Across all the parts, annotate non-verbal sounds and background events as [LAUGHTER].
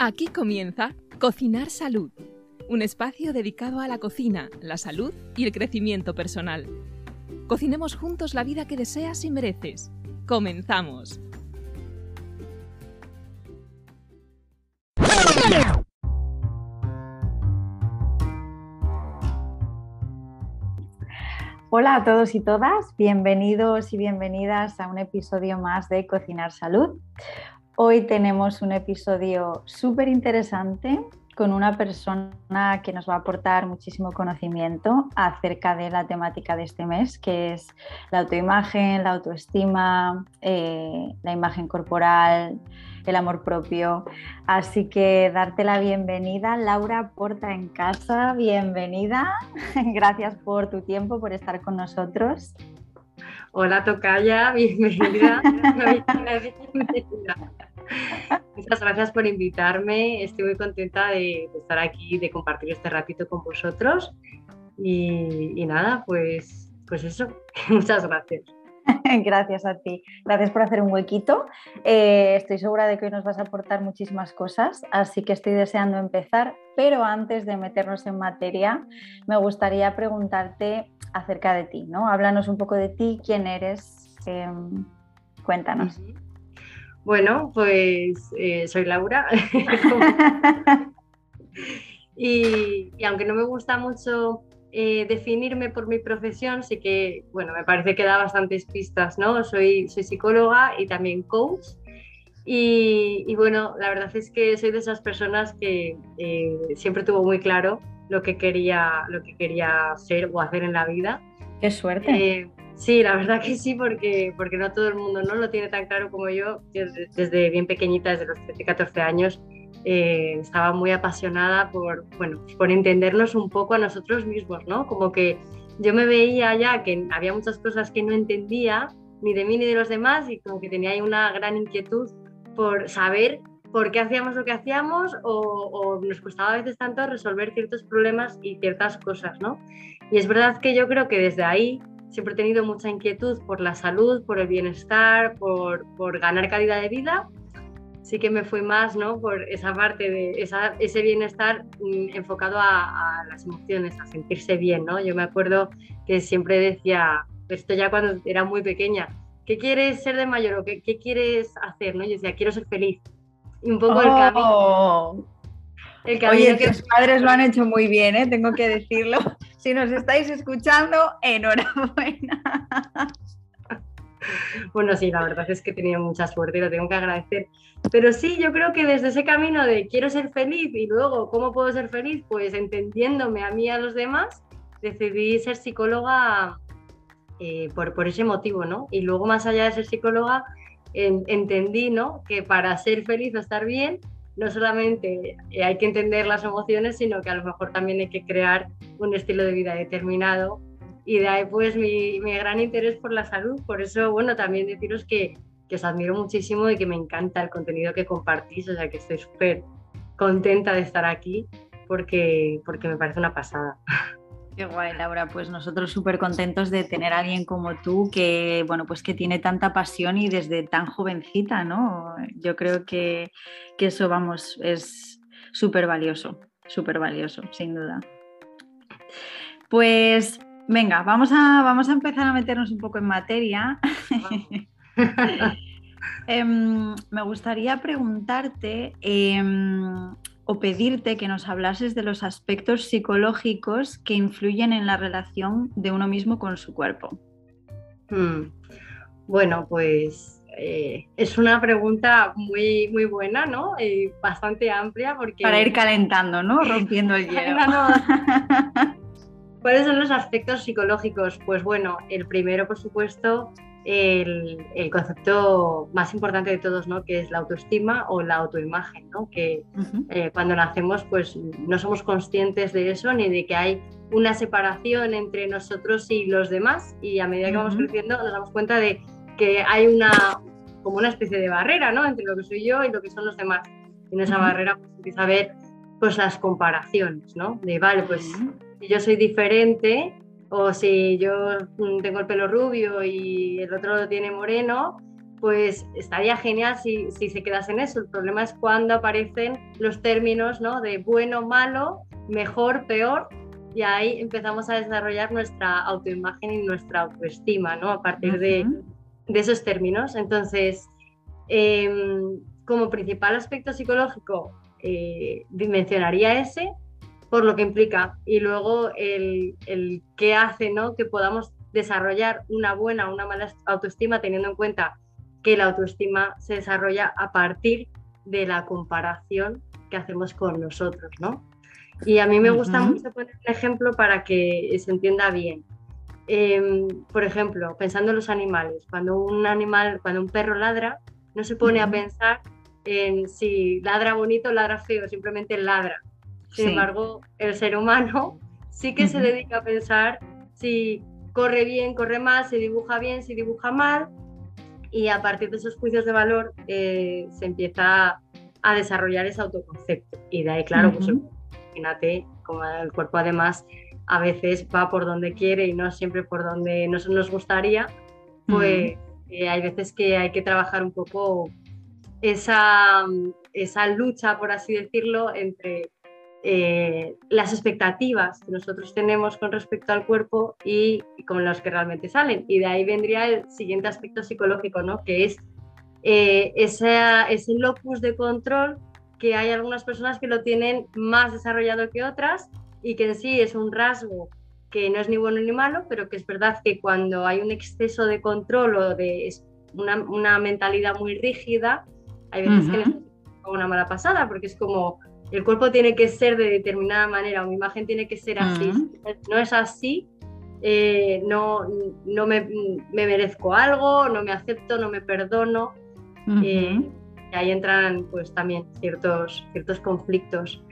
Aquí comienza Cocinar Salud, un espacio dedicado a la cocina, la salud y el crecimiento personal. Cocinemos juntos la vida que deseas y mereces. Comenzamos. Hola a todos y todas, bienvenidos y bienvenidas a un episodio más de Cocinar Salud. Hoy tenemos un episodio súper interesante con una persona que nos va a aportar muchísimo conocimiento acerca de la temática de este mes, que es la autoimagen, la autoestima, eh, la imagen corporal, el amor propio. Así que darte la bienvenida, Laura Porta en casa, bienvenida. [LAUGHS] Gracias por tu tiempo, por estar con nosotros. Hola Tocaya, bienvenida. [LAUGHS] [LAUGHS] Muchas gracias por invitarme. Estoy muy contenta de, estar aquí, de compartir este ratito con vosotros. Y, nada, pues, pues eso. [LAUGHS] Muchas gracias. [LAUGHS] Gracias a ti. Gracias por hacer un huequito. Eh, estoy segura de que hoy nos vas a aportar muchísimas cosas, así que estoy deseando empezar. Pero antes de meternos en materia, me gustaría preguntarte acerca de ti, ¿no? Háblanos un poco de ti, quién eres, em, cuéntanos. Bueno, pues eh, soy Laura. [LAUGHS] y, aunque no me gusta mucho eh, definirme por mi profesión, sí que, bueno, me parece que da bastantes pistas, ¿no? Soy, soy psicóloga y también coach. Y, bueno, la verdad es que soy de esas personas que eh, siempre tuvo muy claro lo que quería, lo que quería ser o hacer en la vida. Qué suerte. Sí, la verdad que sí, porque, porque no todo el mundo ¿no? lo tiene tan claro como yo. Desde, bien pequeñita, desde los 13, 14 años, eh, estaba muy apasionada por, bueno, por entendernos un poco a nosotros mismos, ¿no? Como que yo me veía ya que había muchas cosas que no entendía, ni de mí ni de los demás, y como que tenía ahí una gran inquietud por saber por qué hacíamos lo que hacíamos o, o, nos costaba a veces tanto resolver ciertos problemas y ciertas cosas, ¿no? Y es verdad que yo creo que desde ahí siempre he tenido mucha inquietud por la salud, por el bienestar, por, por ganar calidad de vida. Sí que me fui más ¿no? por esa parte de esa, ese bienestar mm, enfocado a, las emociones, a sentirse bien. ¿no? Yo me acuerdo que siempre decía, esto ya cuando era muy pequeña, ¿qué quieres ser de mayor o qué, qué quieres hacer? ¿no? Yo decía, quiero ser feliz. Y un poco el camino. Oh. El camino Oye, que... tus padres lo han hecho muy bien, ¿eh? tengo que decirlo. [LAUGHS] Si nos estáis escuchando, enhorabuena. Bueno, sí, la verdad es que he tenido mucha suerte y lo tengo que agradecer. Pero sí, yo creo que desde ese camino de quiero ser feliz y luego cómo puedo ser feliz, pues entendiéndome a mí y a los demás, decidí ser psicóloga eh, por, por, ese motivo, ¿no? Y luego más allá de ser psicóloga, entendí, ¿no? Que para ser feliz o estar bien, no solamente eh, hay que entender las emociones, sino que a lo mejor también hay que crear un estilo de vida determinado. Y de ahí pues mi, gran interés por la salud. Por eso, bueno, también deciros que, que os admiro muchísimo y que me encanta el contenido que compartís. O sea, que estoy súper contenta de estar aquí porque, porque me parece una pasada. [LAUGHS] Qué guay, Laura. Pues nosotros súper contentos de tener a alguien como tú que, bueno, pues que tiene tanta pasión y desde tan jovencita, ¿no? Yo creo que, eso, vamos, es súper valioso, súper valioso, sin duda. Pues venga, vamos a, vamos a empezar a meternos un poco en materia. [LAUGHS] Em, me gustaría preguntarte em, o pedirte que nos hablases de los aspectos psicológicos que influyen en la relación de uno mismo con su cuerpo. Hmm. Bueno, pues eh, es una pregunta muy, muy buena, ¿no? Y bastante amplia porque... Para ir calentando, ¿no? Rompiendo el [LAUGHS] hielo. [LAUGHS] ¿Cuáles son los aspectos psicológicos? Pues bueno, el primero, por supuesto, el, concepto más importante de todos, ¿no? que es la autoestima o la autoimagen, ¿no? que eh, cuando nacemos pues no somos conscientes de eso ni de que hay una separación entre nosotros y los demás y a medida que vamos creciendo nos damos cuenta de que hay una como una especie de barrera ¿no? entre lo que soy yo y lo que son los demás. Y en esa barrera pues, empieza a ver pues las comparaciones, ¿no? De vale, pues si yo soy diferente, o si yo mm, tengo el pelo rubio y el otro lo tiene moreno, pues estaría genial si, si, se quedase en eso. El problema es cuando aparecen los términos ¿no? de bueno, malo, mejor, peor, y ahí empezamos a desarrollar nuestra autoimagen y nuestra autoestima, ¿no? A partir de, de, esos términos. Entonces, em, como principal aspecto psicológico, eh, mencionaría ese, por lo que implica, y luego el, el qué hace ¿no? que podamos desarrollar una buena o una mala autoestima teniendo en cuenta que la autoestima se desarrolla a partir de la comparación que hacemos con nosotros, ¿no? Y a mí me gusta mucho poner un ejemplo para que se entienda bien. Em, por ejemplo, pensando en los animales, cuando un animal, cuando un perro ladra, no se pone a pensar en si ladra bonito o ladra feo, simplemente ladra. Sin embargo, el ser humano sí que se dedica a pensar si corre bien, corre mal, si dibuja bien, si dibuja mal, y a partir de esos juicios de valor eh, se empieza a desarrollar ese autoconcepto. Y de ahí, claro, pues imagínate como el cuerpo además a veces va por donde quiere y no siempre por donde nos, nos gustaría, pues eh, hay veces que hay que trabajar un poco esa, esa lucha, por así decirlo, entre eh, las expectativas que nosotros tenemos con respecto al cuerpo y, con los que realmente salen. Y de ahí vendría el siguiente aspecto psicológico, ¿no? que es eh, ese locus de control que hay algunas personas que lo tienen más desarrollado que otras y que en sí es un rasgo que no es ni bueno ni malo, pero que es verdad que cuando hay un exceso de control o de una, una mentalidad muy rígida, hay veces que necesitamos una mala pasada, porque es como, el cuerpo tiene que ser de determinada manera o mi imagen tiene que ser así. No es así, eh, no, no me, merezco algo, no me acepto, no me perdono. Eh, y ahí entran pues también ciertos, ciertos conflictos.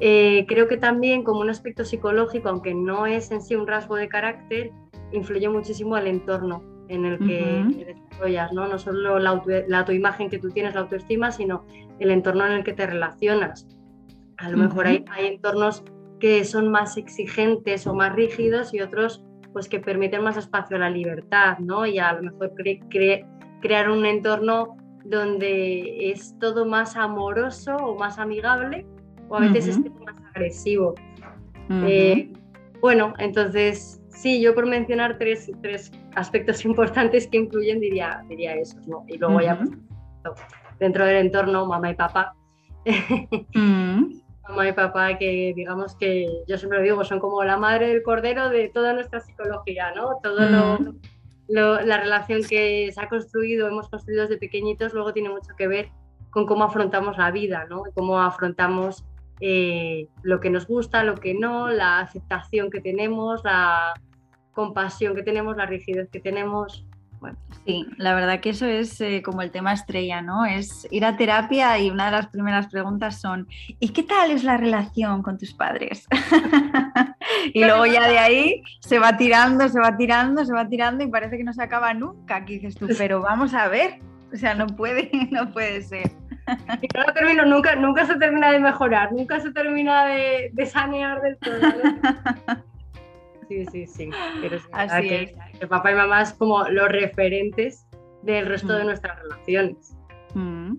Eh, creo que también como un aspecto psicológico, aunque no es en sí un rasgo de carácter, influye muchísimo el entorno en el que desarrollas, ¿no? No solo la, auto, la autoimagen que tú tienes, la autoestima, sino el entorno en el que te relacionas. A lo mejor hay, entornos que son más exigentes o más rígidos y otros pues que permiten más espacio a la libertad, ¿no? Y a lo mejor crear un entorno donde es todo más amoroso o más amigable o a veces es más agresivo. Eh, bueno, entonces sí, yo por mencionar tres, tres, aspectos [LAUGHS] importantes que influyen diría, diría eso, ¿no? Y luego ya pues, dentro del entorno, mamá y papá. [LAUGHS] mamá y papá que digamos que yo siempre lo digo, son como la madre del cordero de toda nuestra psicología, ¿no? Todo lo, la relación que se ha construido, hemos construido desde pequeñitos, luego tiene mucho que ver con cómo afrontamos la vida, ¿no? Cómo afrontamos eh, lo que nos gusta, lo que no, la aceptación que tenemos, la compasión que tenemos, la rigidez que tenemos. Sí, la verdad que eso es eh, como el tema estrella, ¿no? Es ir a terapia y una de las primeras preguntas son, ¿y qué tal es la relación con tus padres? [LAUGHS] y luego ya de ahí se va tirando, se va tirando, se va tirando y parece que no se acaba nunca. Aquí dices tú, pero vamos a ver, o sea, no puede, [LAUGHS] no puede ser. Y no termino, nunca, nunca se termina de mejorar, nunca se termina de, de sanear del todo. [LAUGHS] Sí, sí, sí. Pero Así que, es. papá y mamá es como los referentes del resto de nuestras relaciones. Mm.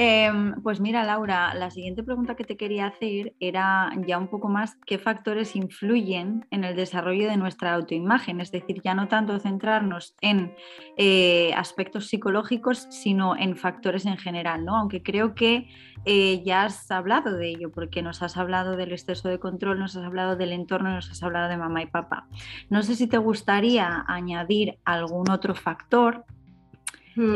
Em, pues mira, Laura, la siguiente pregunta que te quería hacer era ya un poco más qué factores influyen en el desarrollo de nuestra autoimagen, es decir, ya no tanto centrarnos en eh, aspectos psicológicos, sino en factores en general, ¿no? Aunque creo que eh, ya has hablado de ello, porque nos has hablado del exceso de control, nos has hablado del entorno, nos has hablado de mamá y papá. No sé si te gustaría añadir algún otro factor. Hmm.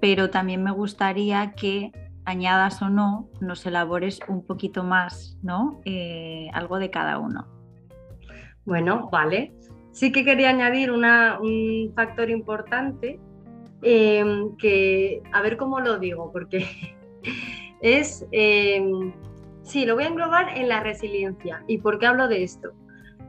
Pero también me gustaría que añadas o no, nos elabores un poquito más, ¿no? Eh, algo de cada uno. Bueno, vale. Sí que quería añadir un factor importante, em, que a ver cómo lo digo, porque [LAUGHS] es, em, sí, lo voy a englobar en la resiliencia. ¿Y por qué hablo de esto?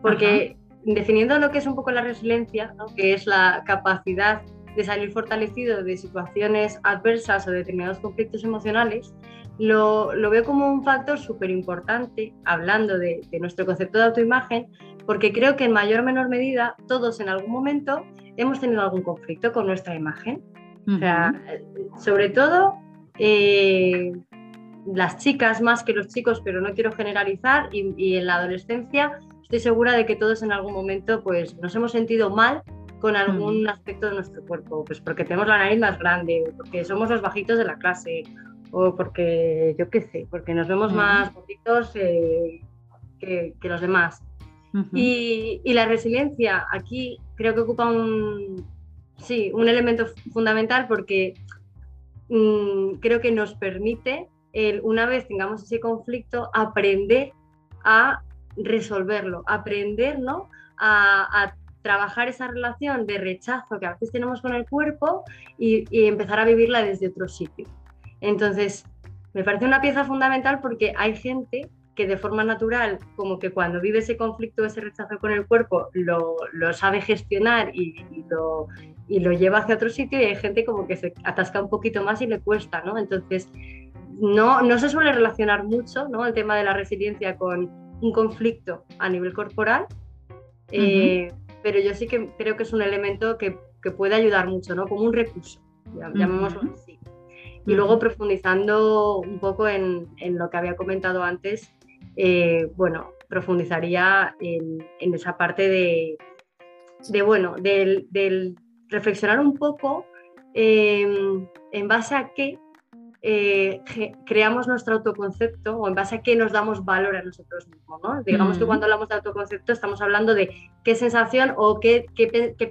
Porque definiendo lo que es un poco la resiliencia, que es la capacidad de salir fortalecido de situaciones adversas o determinados conflictos emocionales, lo, veo como un factor súper importante, hablando de, nuestro concepto de autoimagen, porque creo que en mayor o menor medida todos en algún momento hemos tenido algún conflicto con nuestra imagen. O sea, sobre todo eh, las chicas más que los chicos, pero no quiero generalizar, y, en la adolescencia estoy segura de que todos en algún momento pues, nos hemos sentido mal con algún aspecto de nuestro cuerpo, pues porque tenemos la nariz más grande, porque somos los bajitos de la clase, o porque, yo qué sé, porque nos vemos más bonitos eh, que, los demás. y, la resiliencia aquí creo que ocupa un, sí, un elemento fundamental porque mm, creo que nos permite, el, una vez tengamos ese conflicto, aprender a resolverlo, aprender ¿no? a, trabajar esa relación de rechazo que a veces tenemos con el cuerpo y, y empezar a vivirla desde otro sitio. Entonces, me parece una pieza fundamental porque hay gente que de forma natural, como que cuando vive ese conflicto, ese rechazo con el cuerpo, lo, sabe gestionar y, lo, lleva hacia otro sitio y hay gente como que se atasca un poquito más y le cuesta, ¿no? Entonces, no, no se suele relacionar mucho, ¿no? El tema de la resiliencia con un conflicto a nivel corporal, eh, pero yo sí que creo que es un elemento que, puede ayudar mucho, ¿no? Como un recurso, llamémoslo así. Y luego profundizando un poco en, lo que había comentado antes, eh, bueno, profundizaría en, esa parte de, bueno, del, reflexionar un poco em, en base a qué eh, creamos nuestro autoconcepto o en base a qué nos damos valor a nosotros mismos. ¿no? Digamos que cuando hablamos de autoconcepto estamos hablando de qué sensación o qué,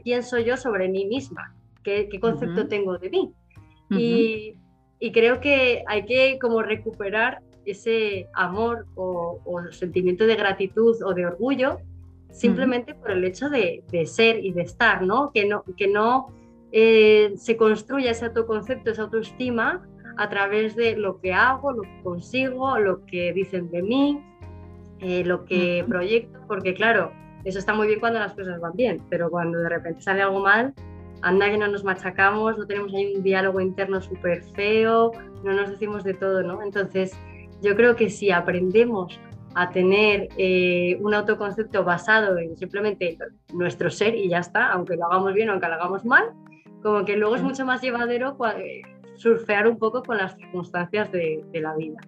pienso yo sobre mí misma, qué, concepto tengo de mí. Y y creo que hay que como recuperar ese amor o, sentimiento de gratitud o de orgullo simplemente por el hecho de, ser y de estar, ¿no? Que no, que no eh, se construya ese autoconcepto, esa autoestima a través de lo que hago, lo que consigo, lo que dicen de mí, eh, lo que proyecto, porque claro, eso está muy bien cuando las cosas van bien, pero cuando de repente sale algo mal, anda que no nos machacamos, no tenemos ahí un diálogo interno súper feo, no nos decimos de todo, ¿no? Entonces, yo creo que si aprendemos a tener eh, un autoconcepto basado en simplemente nuestro ser y ya está, aunque lo hagamos bien o aunque lo hagamos mal, como que luego es mucho más llevadero eh, surfear un poco con las circunstancias de la vida.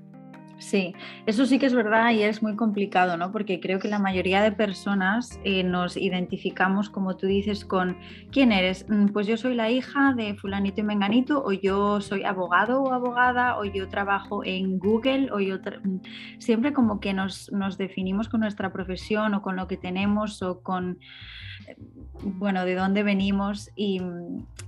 Sí, eso sí que es verdad y es muy complicado, ¿no? Porque creo que la mayoría de personas eh, nos identificamos, como tú dices, con quién eres. Mm, pues yo soy la hija de fulanito y menganito, o yo soy abogado o abogada, o yo trabajo en Google, o yo mm, siempre como que nos, nos definimos con nuestra profesión o con lo que tenemos o con eh, bueno, de dónde venimos y,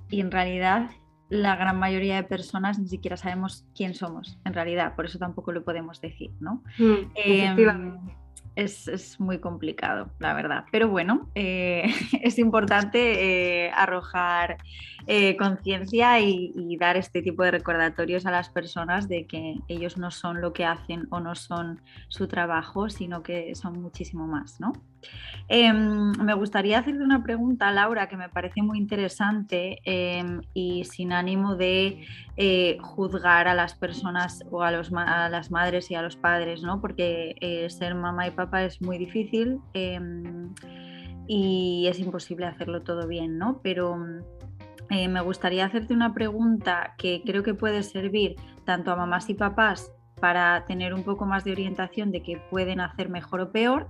y en realidad la gran mayoría de personas ni siquiera sabemos quién somos, en realidad, por eso tampoco lo podemos decir, ¿no? Mm, em, es, muy complicado, la verdad. Pero bueno, eh, [LAUGHS] es importante eh, arrojar eh, conciencia y, dar este tipo de recordatorios a las personas de que ellos no son lo que hacen o no son su trabajo, sino que son muchísimo más, ¿no? Em, me gustaría hacerte una pregunta, Laura, que me parece muy interesante em, y sin ánimo de juzgar a las personas o a, a, las madres y a los padres, ¿no? Porque ser mamá y papá es muy difícil em, y es imposible hacerlo todo bien, ¿no? Pero eh, me gustaría hacerte una pregunta que creo que puede servir tanto a mamás y papás para tener un poco más de orientación de qué pueden hacer mejor o peor.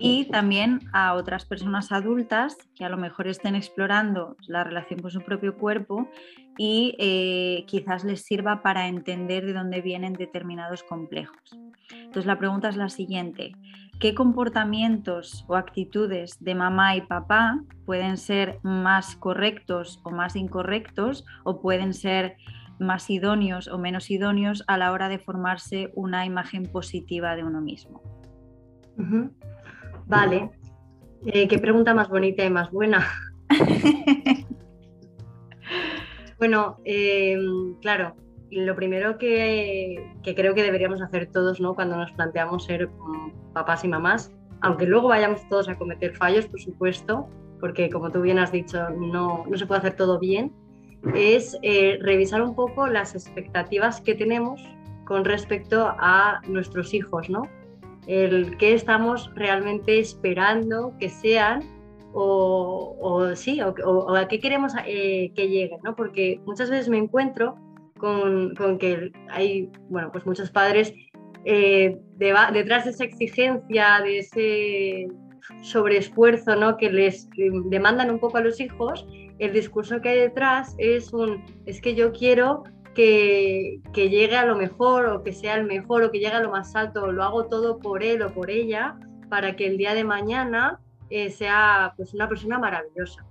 Y también a otras personas adultas que a lo mejor estén explorando la relación con su propio cuerpo y eh, quizás les sirva para entender de dónde vienen determinados complejos. Entonces la pregunta es la siguiente, qué comportamientos o actitudes de mamá y papá pueden ser más correctos o más incorrectos o pueden ser más idóneos o menos idóneos a la hora de formarse una imagen positiva de uno mismo. Vale. Eh, qué pregunta más bonita y más buena. [LAUGHS] bueno, em, claro, lo primero que, creo que deberíamos hacer todos ¿no? cuando nos planteamos ser mm, papás y mamás, aunque luego vayamos todos a cometer fallos, por supuesto, porque como tú bien has dicho, no, no se puede hacer todo bien, es eh, revisar un poco las expectativas que tenemos con respecto a nuestros hijos, ¿no? El qué estamos realmente esperando que sean o, sí, o, a qué queremos eh, que lleguen, ¿no? Porque muchas veces me encuentro con, con que hay, bueno, pues muchos padres eh, detrás de esa exigencia, de ese sobreesfuerzo ¿no? que les demandan un poco a los hijos, el discurso que hay detrás es un, es que yo quiero que, que, llegue a lo mejor o que sea el mejor o que llegue a lo más alto, lo hago todo por él o por ella para que el día de mañana eh, sea pues una persona maravillosa.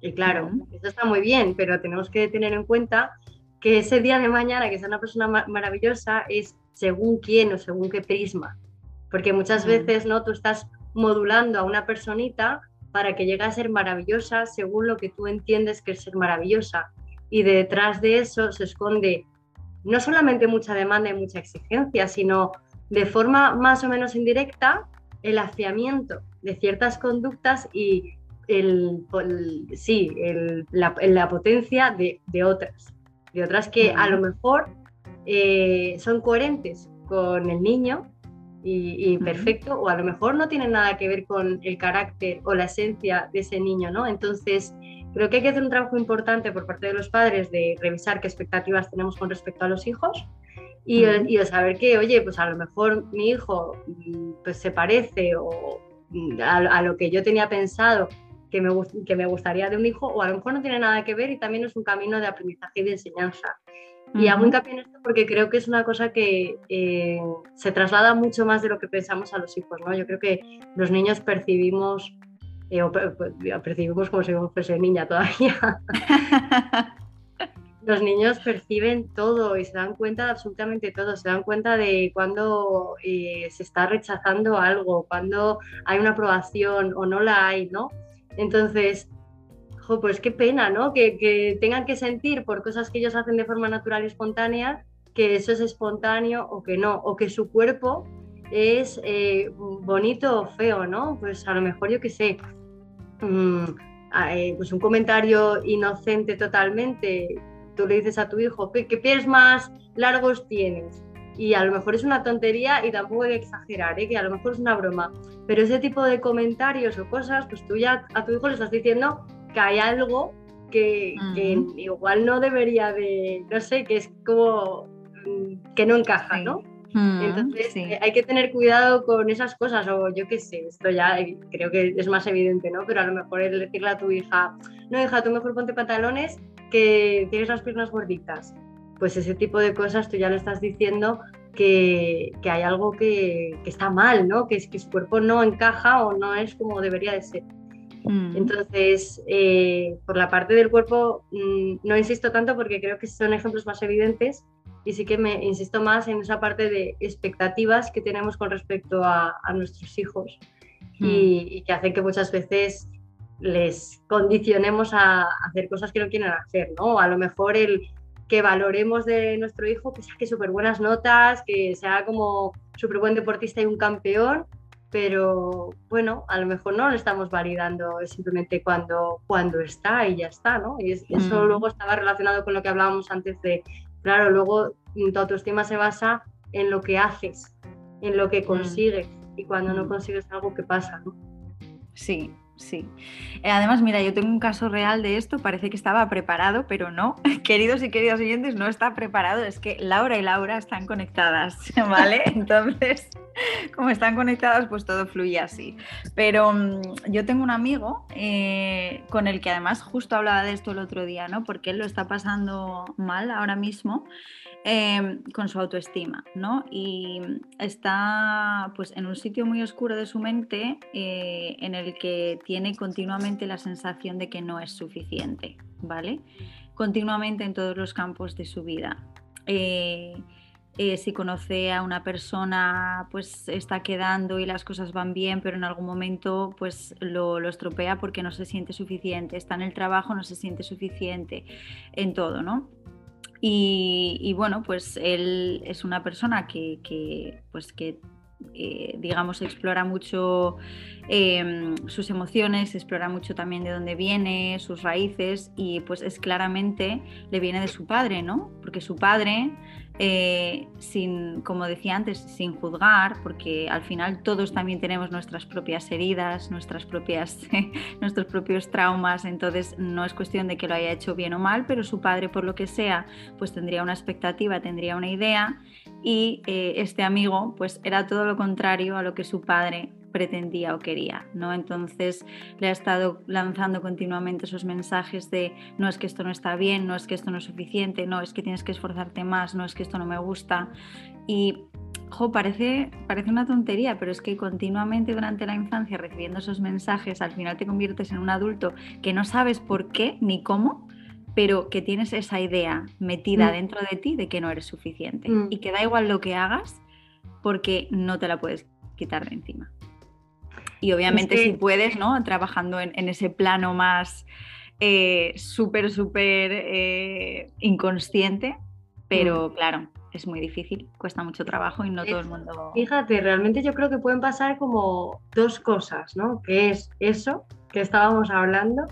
Y claro, eso está muy bien, pero tenemos que tener en cuenta que ese día de mañana que sea una persona maravillosa es según quién o según qué prisma. Porque muchas veces no tú estás modulando a una personita para que llegue a ser maravillosa según lo que tú entiendes que es ser maravillosa. Y detrás de eso se esconde no solamente mucha demanda y mucha exigencia, sino de forma más o menos indirecta el afiamiento de ciertas conductas y el, sí, la, potencia de, otras, de otras que a lo mejor eh, son coherentes con el niño y, perfecto, o a lo mejor no tienen nada que ver con el carácter o la esencia de ese niño, ¿no? Entonces, creo que hay que hacer un trabajo importante por parte de los padres de revisar qué expectativas tenemos con respecto a los hijos y, de saber que, oye, pues a lo mejor mi hijo mm, pues se parece o mm, a, lo que yo tenía pensado que me, que me gustaría de un hijo, o a lo mejor no tiene nada que ver y también es un camino de aprendizaje y de enseñanza. Y hago hincapié en esto porque creo que es una cosa que eh, se traslada mucho más de lo que pensamos a los hijos, ¿no? Yo creo que los niños percibimos, eh, o percibimos como si fuese niña todavía. [LAUGHS] los niños perciben todo y se dan cuenta de absolutamente todo, se dan cuenta de cuando eh, se está rechazando algo, cuando hay una aprobación o no la hay, ¿no? Entonces, pues qué pena, ¿no? Que, tengan que sentir por cosas que ellos hacen de forma natural y espontánea, que eso es espontáneo o que no, o que su cuerpo es eh, bonito o feo, ¿no? Pues a lo mejor yo qué sé, mm, eh, pues un comentario inocente totalmente, tú le dices a tu hijo, ¿qué, pies más largos tienes? Y a lo mejor es una tontería y tampoco hay que exagerar, ¿eh? que a lo mejor es una broma, pero ese tipo de comentarios o cosas, pues tú ya a tu hijo le estás diciendo que hay algo que, igual no debería de, no sé, que es como mm, que no encaja, ¿no? Entonces eh, hay que tener cuidado con esas cosas, o yo qué sé, esto ya eh, creo que es más evidente, ¿no? Pero a lo mejor es decirle a tu hija, no hija, tú mejor ponte pantalones que tienes las piernas gorditas. Pues ese tipo de cosas tú ya le estás diciendo que, que hay algo que, que, está mal, ¿no? Que, es, que su cuerpo no encaja o no es como debería de ser. Mm. Entonces, eh, por la parte del cuerpo, mm, no insisto tanto porque creo que son ejemplos más evidentes y sí que me insisto más en esa parte de expectativas que tenemos con respecto a, nuestros hijos mm. y, que hacen que muchas veces les condicionemos a hacer cosas que no quieren hacer, ¿no? A lo mejor el que valoremos de nuestro hijo que saque súper buenas notas, que sea como súper buen deportista y un campeón, pero bueno, a lo mejor no lo estamos validando simplemente cuando, cuando está y ya está, ¿no? Y eso mm. luego estaba relacionado con lo que hablábamos antes de, claro, luego tu autoestima se basa en lo que haces, en lo que mm. consigues, y cuando no mm. consigues algo, ¿qué pasa, no? Sí, Sí. Eh, además, mira, yo tengo un caso real de esto, parece que estaba preparado, pero no. [LAUGHS] Queridos y queridas oyentes, no está preparado, es que Laura y Laura están conectadas, [LAUGHS] ¿vale? [LAUGHS] Entonces, como están conectadas, pues todo fluye así. Pero mm, yo tengo un amigo eh, con el que además justo hablaba de esto el otro día, ¿no? Porque él lo está pasando mal ahora mismo Em, con su autoestima, ¿no? Y está pues en un sitio muy oscuro de su mente eh, en el que tiene continuamente la sensación de que no es suficiente, ¿vale? Continuamente en todos los campos de su vida. Eh, eh, si conoce a una persona, pues está quedando y las cosas van bien, pero en algún momento pues lo, lo, estropea porque no se siente suficiente. Está en el trabajo, no se siente suficiente en todo, ¿no? Y, bueno, pues él es una persona que, pues que eh, digamos, explora mucho em, sus emociones, explora mucho también de dónde viene, sus raíces y pues es claramente le viene de su padre, ¿no? Porque su padre eh, sin, como decía antes, sin juzgar, porque al final todos también tenemos nuestras propias heridas, nuestras propias, [LAUGHS] nuestros propios traumas, entonces no es cuestión de que lo haya hecho bien o mal, pero su padre, por lo que sea, pues tendría una expectativa, tendría una idea y eh, este amigo pues era todo lo contrario a lo que su padre pretendía o quería, ¿no? Entonces le ha estado lanzando continuamente esos mensajes de no es que esto no está bien, no es que esto no es suficiente, no es que tienes que esforzarte más, no es que esto no me gusta. Y jo, parece, parece una tontería, pero es que continuamente durante la infancia recibiendo esos mensajes, al final te conviertes en un adulto que no sabes por qué ni cómo, pero que tienes esa idea metida mm. dentro de ti de que no eres suficiente mm. y que da igual lo que hagas porque no te la puedes quitar de encima. Y obviamente si puedes, ¿no? Trabajando en, ese plano más eh, súper, súper eh, inconsciente, pero mm. claro, es muy difícil, cuesta mucho trabajo y no todo el mundo... Fíjate, realmente yo creo que pueden pasar como dos cosas, ¿no? Que es eso que estábamos hablando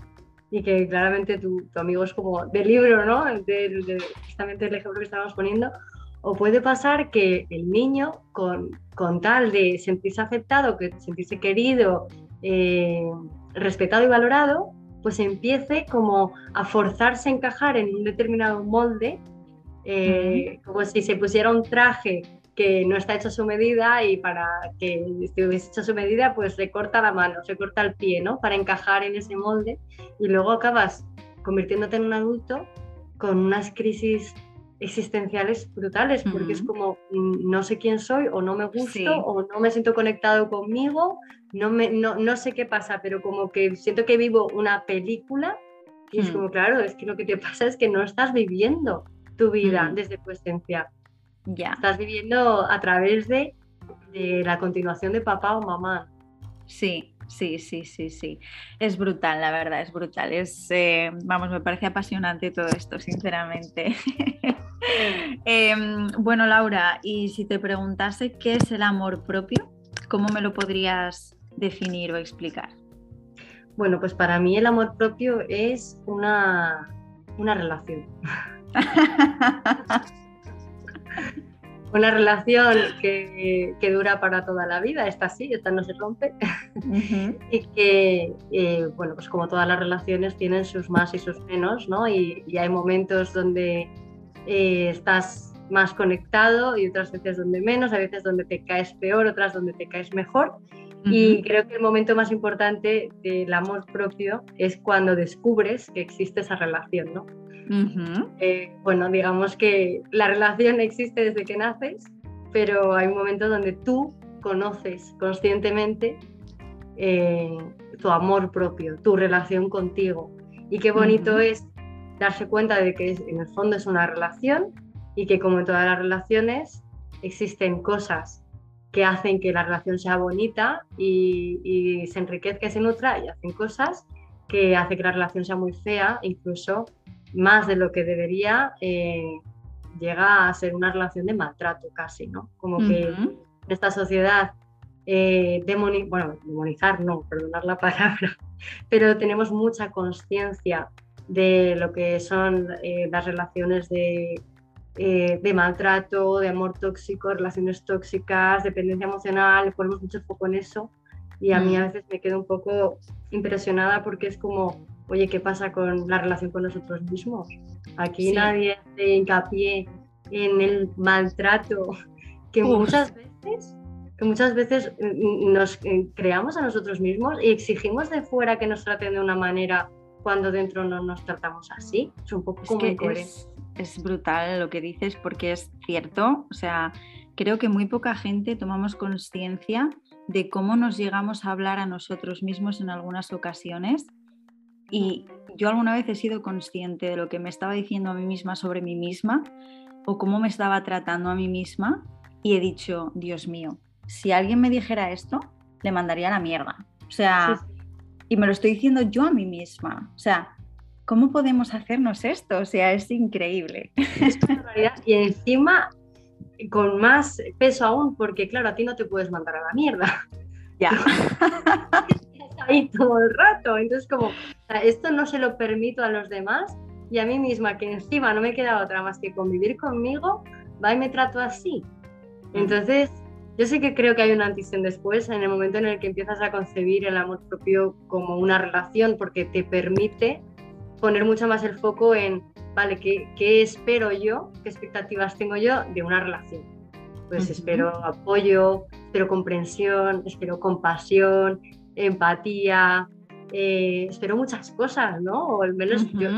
y que claramente tu, amigo es como de libro, ¿no? De, justamente el ejemplo que estábamos poniendo. O puede pasar que el niño, con, con tal de sentirse aceptado, que sentirse querido, eh, respetado y valorado, pues empiece como a forzarse a encajar en un determinado molde, eh, como si se pusiera un traje que no está hecho a su medida y para que estuviese hecho a su medida, pues se corta la mano, se corta el pie, ¿no? Para encajar en ese molde y luego acabas convirtiéndote en un adulto con unas crisis existenciales brutales, porque es como mm, no sé quién soy o no me gusto o no me siento conectado conmigo, no, me, no, no, sé qué pasa, pero como que siento que vivo una película y es mm. como, claro, es que lo que te pasa es que no estás viviendo tu vida mm. desde tu esencia. Ya. Estás viviendo a través de, de la continuación de papá o mamá. Sí, Sí, sí, sí, sí. Es brutal, la verdad, es brutal. Es, eh, vamos, me parece apasionante todo esto, sinceramente. [LAUGHS] Em, bueno, Laura, y si te preguntase qué es el amor propio, ¿cómo me lo podrías definir o explicar? Bueno, pues para mí el amor propio es una, una relación. [LAUGHS] una relación que, dura para toda la vida, esta sí, esta no se rompe, [LAUGHS] y que, eh, bueno, pues como todas las relaciones tienen sus más y sus menos, ¿no? Y, hay momentos donde eh, estás más conectado y otras veces donde menos, a veces donde te caes peor, otras donde te caes mejor. Y creo que el momento más importante del amor propio es cuando descubres que existe esa relación, ¿no? Eh, bueno, digamos que la relación existe desde que naces, pero hay un momento donde tú conoces conscientemente eh, tu amor propio, tu relación contigo. Y qué bonito es darse cuenta de que en el fondo es una relación y que como en todas las relaciones existen cosas que hacen que la relación sea bonita y, y se enriquezca y se nutra y hacen cosas que hacen que la relación sea muy fea, incluso más de lo que debería, eh, llega a ser una relación de maltrato casi, ¿no? Como que en esta sociedad, eh, bueno, demonizar no, perdonar la palabra, [LAUGHS] pero tenemos mucha conciencia de lo que son eh, las relaciones de, de maltrato, de amor tóxico, relaciones tóxicas, dependencia emocional, ponemos mucho foco en eso y a mí a mm. veces me quedo un poco impresionada porque es como oye, ¿qué pasa con la relación con nosotros mismos? Aquí nadie hace hincapié en el maltrato [LAUGHS] que muchas veces que muchas veces mm, nos eh, creamos a nosotros mismos y exigimos de fuera que nos traten de una manera cuando dentro no nos tratamos así. Es un poco como es, es brutal lo que dices porque es cierto. O sea, creo que muy poca gente tomamos conciencia de cómo nos llegamos a hablar a nosotros mismos en algunas ocasiones y yo alguna vez he sido consciente de lo que me estaba diciendo a mí misma sobre mí misma o cómo me estaba tratando a mí misma y he dicho, Dios mío, si alguien me dijera esto, le mandaría a la mierda. O sea, y me lo estoy diciendo yo a mí misma. O sea, ¿cómo podemos hacernos esto? O sea, es increíble. Es y encima con más peso aún, porque claro, a ti no te puedes mandar a la mierda. Ya. [LAUGHS] ahí todo el rato. Entonces, como, esto no se lo permito a los demás y a mí misma, que encima no me queda otra más que convivir conmigo, va y me trato así. Entonces, yo sí que creo que hay una antes y después en el momento en el que empiezas a concebir el amor propio como una relación, porque te permite poner mucho más el foco en, vale, ¿qué, qué espero yo? ¿Qué expectativas tengo yo de una relación? Pues espero apoyo, espero comprensión, espero compasión, empatía, eh, espero muchas cosas, ¿no? O al menos yo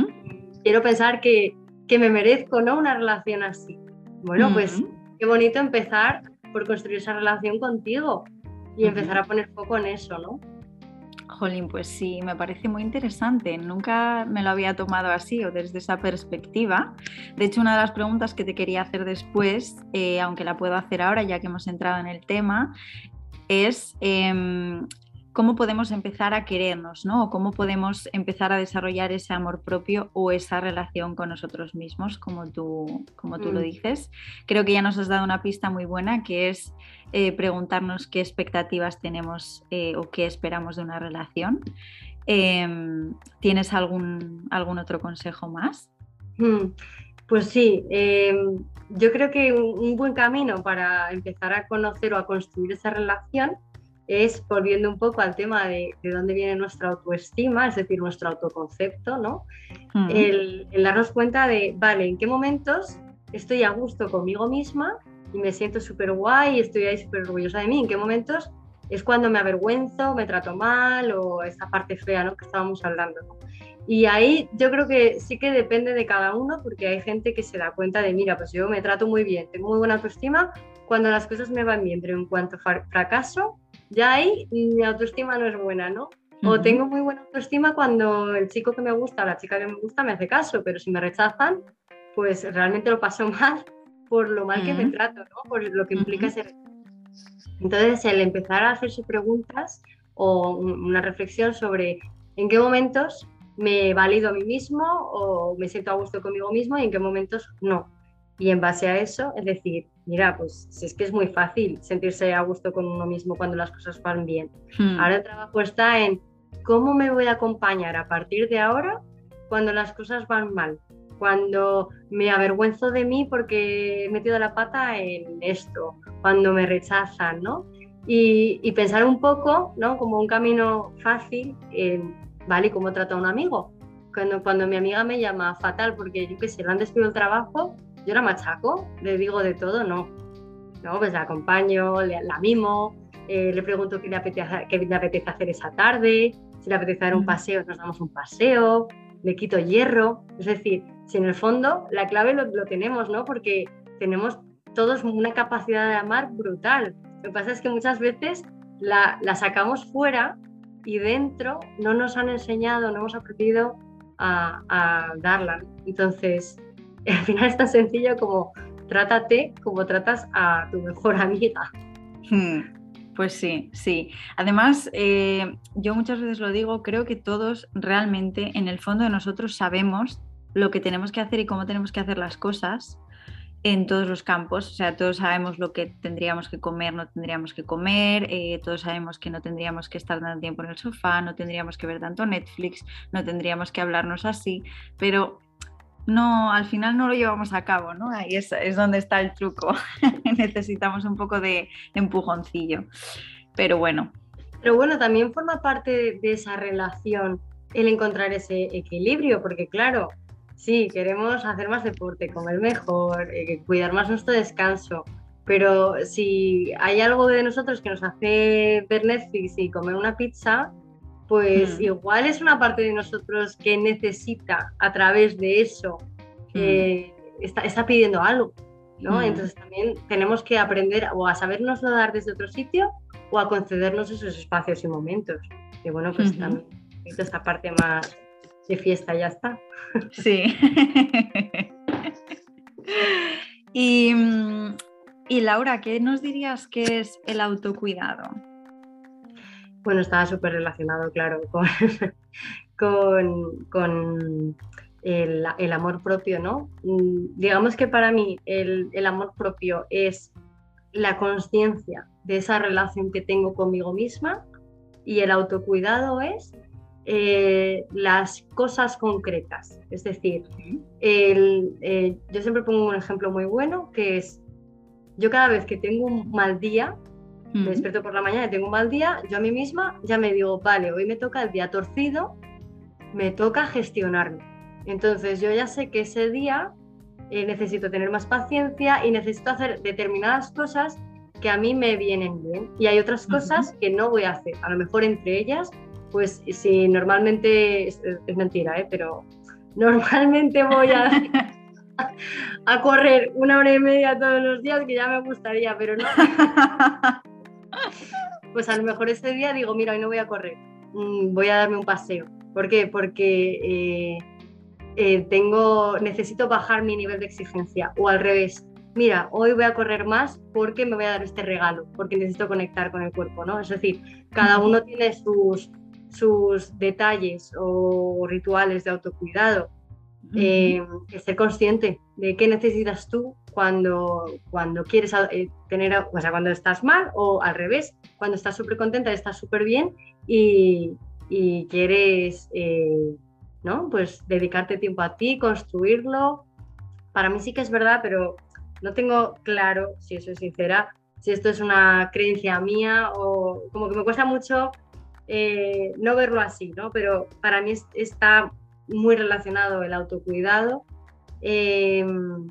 quiero pensar que, que, me merezco, ¿no? Una relación así. Bueno, pues qué bonito empezar por construir esa relación contigo y empezar a poner foco en eso, ¿no? Jolín, pues sí, me parece muy interesante. Nunca me lo había tomado así o desde esa perspectiva. De hecho, una de las preguntas que te quería hacer después, eh, aunque la puedo hacer ahora ya que hemos entrado en el tema, es em, cómo podemos empezar a querernos, ¿no? O cómo podemos empezar a desarrollar ese amor propio o esa relación con nosotros mismos, como tú, como tú lo mm. dices. Creo que ya nos has dado una pista muy buena, que es eh, preguntarnos qué expectativas tenemos eh, o qué esperamos de una relación. Em, ¿Tienes algún, algún otro consejo más? Mm, pues sí, em, yo creo que un buen camino para empezar a conocer o a construir esa relación es volviendo un poco al tema de, de dónde viene nuestra autoestima, es decir, nuestro autoconcepto, ¿no? el, darnos cuenta de, vale, ¿en qué momentos estoy a gusto conmigo misma y me siento súper guay, estoy ahí súper orgullosa de mí? ¿En qué momentos es cuando me avergüenzo, me trato mal o esa parte fea, ¿no? Que estábamos hablando. Y ahí yo creo que sí que depende de cada uno, porque hay gente que se da cuenta de, mira, pues yo me trato muy bien, tengo muy buena autoestima cuando las cosas me van bien, pero en cuanto fracaso, ya ahí mi autoestima no es buena, ¿no? O tengo muy buena autoestima cuando el chico que me gusta o la chica que me gusta me hace caso, pero si me rechazan, pues realmente lo paso [LAUGHS] mal por lo mal que me trato, ¿no? Por lo que implica ese Entonces, el empezar a hacerse preguntas o una reflexión sobre en qué momentos me valido a mí mismo o me siento a gusto conmigo mismo y en qué momentos no. Y en base a eso, es decir, mira, pues si es que es muy fácil sentirse a gusto con uno mismo cuando las cosas van bien. Hmm. Ahora el trabajo está en cómo me voy a acompañar a partir de ahora cuando las cosas van mal, cuando me avergüenzo de mí porque he metido la pata en esto, cuando me rechazan, ¿no? Y, pensar un poco, ¿no? Como un camino fácil en, ¿vale? ¿Cómo trato a un amigo? Cuando, cuando mi amiga me llama fatal porque yo que sé, le han despedido el trabajo, yo la machaco, le digo de todo, no. No, pues la acompaño, la mimo, eh, le pregunto qué le, apetece, qué le apetece hacer esa tarde, si le apetece dar un paseo, nos damos un paseo, le quito hierro. Es decir, si en el fondo la clave lo, tenemos, ¿no? Porque tenemos todos una capacidad de amar brutal. Lo que pasa es que muchas veces la, la sacamos fuera y dentro no nos han enseñado, no hemos aprendido a, a darla. Entonces, [LAUGHS] al final es tan sencillo como trátate como tratas a tu mejor amiga. Hmm, pues sí, sí. Además, eh, yo muchas veces lo digo, creo que todos realmente en el fondo de nosotros sabemos lo que tenemos que hacer y cómo tenemos que hacer las cosas en todos los campos. O sea, todos sabemos lo que tendríamos que comer, no tendríamos que comer, eh, todos sabemos que no tendríamos que estar tanto tiempo en el sofá, no tendríamos que ver tanto Netflix, no tendríamos que hablarnos así, pero no, al final no lo llevamos a cabo, ¿no? Ahí es, donde está el truco. [LAUGHS] Necesitamos un poco de, empujoncillo. Pero bueno. Pero bueno, también forma parte de esa relación el encontrar ese equilibrio, porque claro, sí, queremos hacer más deporte, comer mejor, eh, cuidar más nuestro descanso, pero si hay algo de nosotros que nos hace ver Netflix y comer una pizza, pues igual es una parte de nosotros que necesita a través de eso, eh, está, pidiendo algo, ¿no? Entonces también tenemos que aprender o a sabernos dar desde otro sitio o a concedernos esos espacios y momentos. Y bueno, pues también esta parte más de fiesta ya está. Sí. [LAUGHS] y, y Laura, ¿qué nos dirías que es el autocuidado? Bueno, estaba súper relacionado, claro, [LAUGHS] con, con, el, amor propio, ¿no? Mm, digamos que para mí el, amor propio es la conciencia de esa relación que tengo conmigo misma y el autocuidado es eh, las cosas concretas. Es decir, eh, yo siempre pongo un ejemplo muy bueno que es, yo cada vez que tengo un mal día, me despierto por la mañana y tengo un mal día, yo a mí misma ya me digo, vale, hoy me toca el día torcido, me toca gestionarme. Entonces yo ya sé que ese día eh, necesito tener más paciencia y necesito hacer determinadas cosas que a mí me vienen bien y hay otras cosas que no voy a hacer. A lo mejor entre ellas, pues si normalmente, es, mentira, ¿eh? pero [LAUGHS] normalmente voy a, [LAUGHS] a correr una hora y media todos los días, que ya me gustaría, pero no. [LAUGHS] [LAUGHS] Pues a lo mejor ese día digo, mira, hoy no voy a correr, mm, voy a darme un paseo. ¿Por qué? Porque eh, eh, tengo, necesito bajar mi nivel de exigencia o al revés. Mira, hoy voy a correr más porque me voy a dar este regalo, porque necesito conectar con el cuerpo, ¿no? Es decir, cada uno tiene sus, sus detalles o rituales de autocuidado. Eh, ser consciente de qué necesitas tú cuando, cuando quieres eh, tener, o sea, cuando estás mal o al revés, cuando estás súper contenta, estás súper bien y, y quieres, eh, ¿no? Pues dedicarte tiempo a ti, construirlo. Para mí sí que es verdad, pero no tengo claro, si soy sincera, si esto es una creencia mía o como que me cuesta mucho eh, no verlo así, ¿no? Pero para mí está muy relacionado el autocuidado em,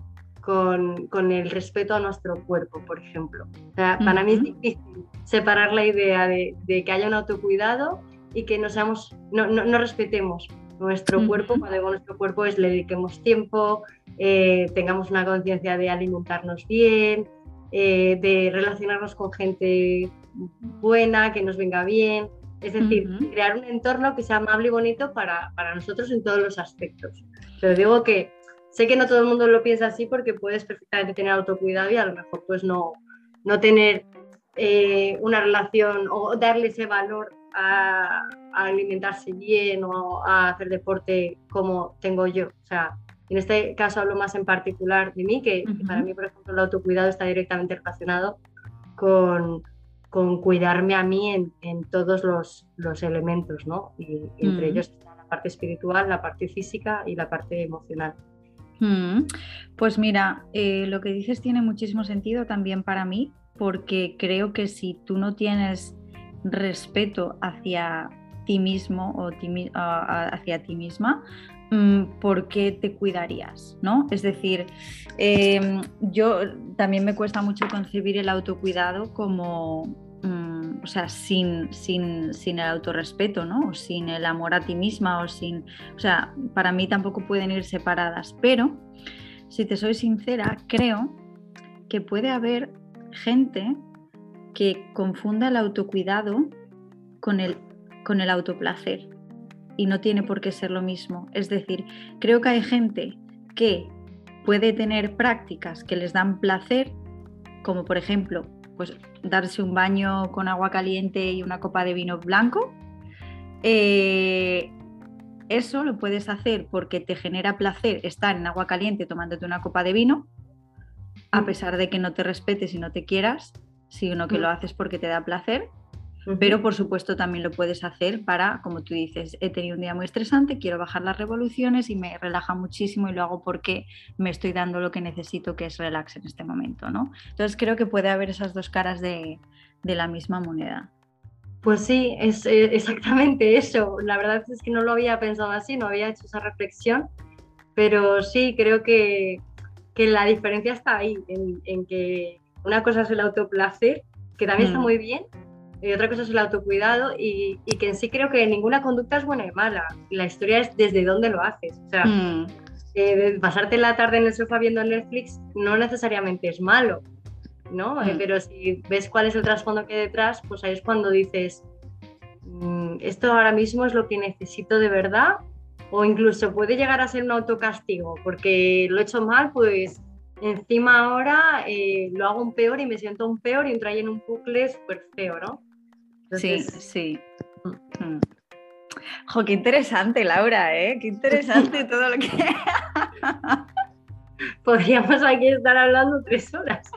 con, el respeto a nuestro cuerpo, por ejemplo. para mí es difícil separar la idea de, que haya un autocuidado y que no, seamos, no, respetemos nuestro cuerpo, cuando digo nuestro cuerpo es le dediquemos tiempo, eh, tengamos una conciencia de alimentarnos bien, eh, de relacionarnos con gente buena, que nos venga bien. Es decir, crear un entorno que sea amable y bonito para, para, nosotros en todos los aspectos. Pero digo que sé que no todo el mundo lo piensa así porque puedes perfectamente tener autocuidado y a lo mejor pues no, no tener eh, una relación o darle ese valor a, alimentarse bien o a hacer deporte como tengo yo. O sea, en este caso hablo más en particular de mí, que para mí, por ejemplo, el autocuidado está directamente relacionado con con cuidarme a mí en, todos los, elementos, ¿no? Y, entre mm. ellos está la parte espiritual, la parte física y la parte emocional. Mm. Pues mira, eh, lo que dices tiene muchísimo sentido también para mí, porque creo que si tú no tienes respeto hacia ti mismo o hacia ti misma, Mm, ¿por qué te cuidarías? ¿no? Es decir, em, yo también me cuesta mucho concebir el autocuidado como, o sea, sin, sin, sin, el autorrespeto, ¿no? O sin el amor a ti misma, o sin, o sea, para mí tampoco pueden ir separadas, pero si te soy sincera, creo que puede haber gente que confunda el autocuidado con el, con el autoplacer y no tiene por qué ser lo mismo. Es decir, creo que hay gente que puede tener prácticas que les dan placer, como por ejemplo, pues darse un baño con agua caliente y una copa de vino blanco. Eh, eso lo puedes hacer porque te genera placer estar en agua caliente tomándote una copa de vino, a mm. pesar de que no te respetes y no te quieras, sino que mm. lo haces porque te da placer. Pero por supuesto también lo puedes hacer para, como tú dices, he tenido un día muy estresante, quiero bajar las revoluciones y me relaja muchísimo y lo hago porque me estoy dando lo que necesito, que es relax en este momento, ¿no? Entonces creo que puede haber esas dos caras de, la misma moneda. Pues sí, es eh, [LAUGHS] exactamente eso. La verdad es que no lo había pensado así, no había hecho esa reflexión, pero sí, creo que, la diferencia está ahí, en, que una cosa es el autoplacer, que también está mm. muy bien, y otra cosa es el autocuidado y, que en sí creo que ninguna conducta es buena y mala. La historia es desde dónde lo haces. O sea, mm. eh, pasarte la tarde en el sofá viendo Netflix no necesariamente es malo, ¿no? Eh, mm. pero si ves cuál es el trasfondo que hay detrás, pues ahí es cuando dices, mm, esto ahora mismo es lo que necesito de verdad o incluso puede llegar a ser un autocastigo porque lo he hecho mal, pues encima ahora eh, lo hago un peor y me siento un peor y entro ahí en un bucle súper feo, ¿no? Sí, sí. Mm. Jo, qué interesante, Laura, ¿eh? Qué interesante todo lo que... [LAUGHS] Podríamos aquí estar hablando tres horas.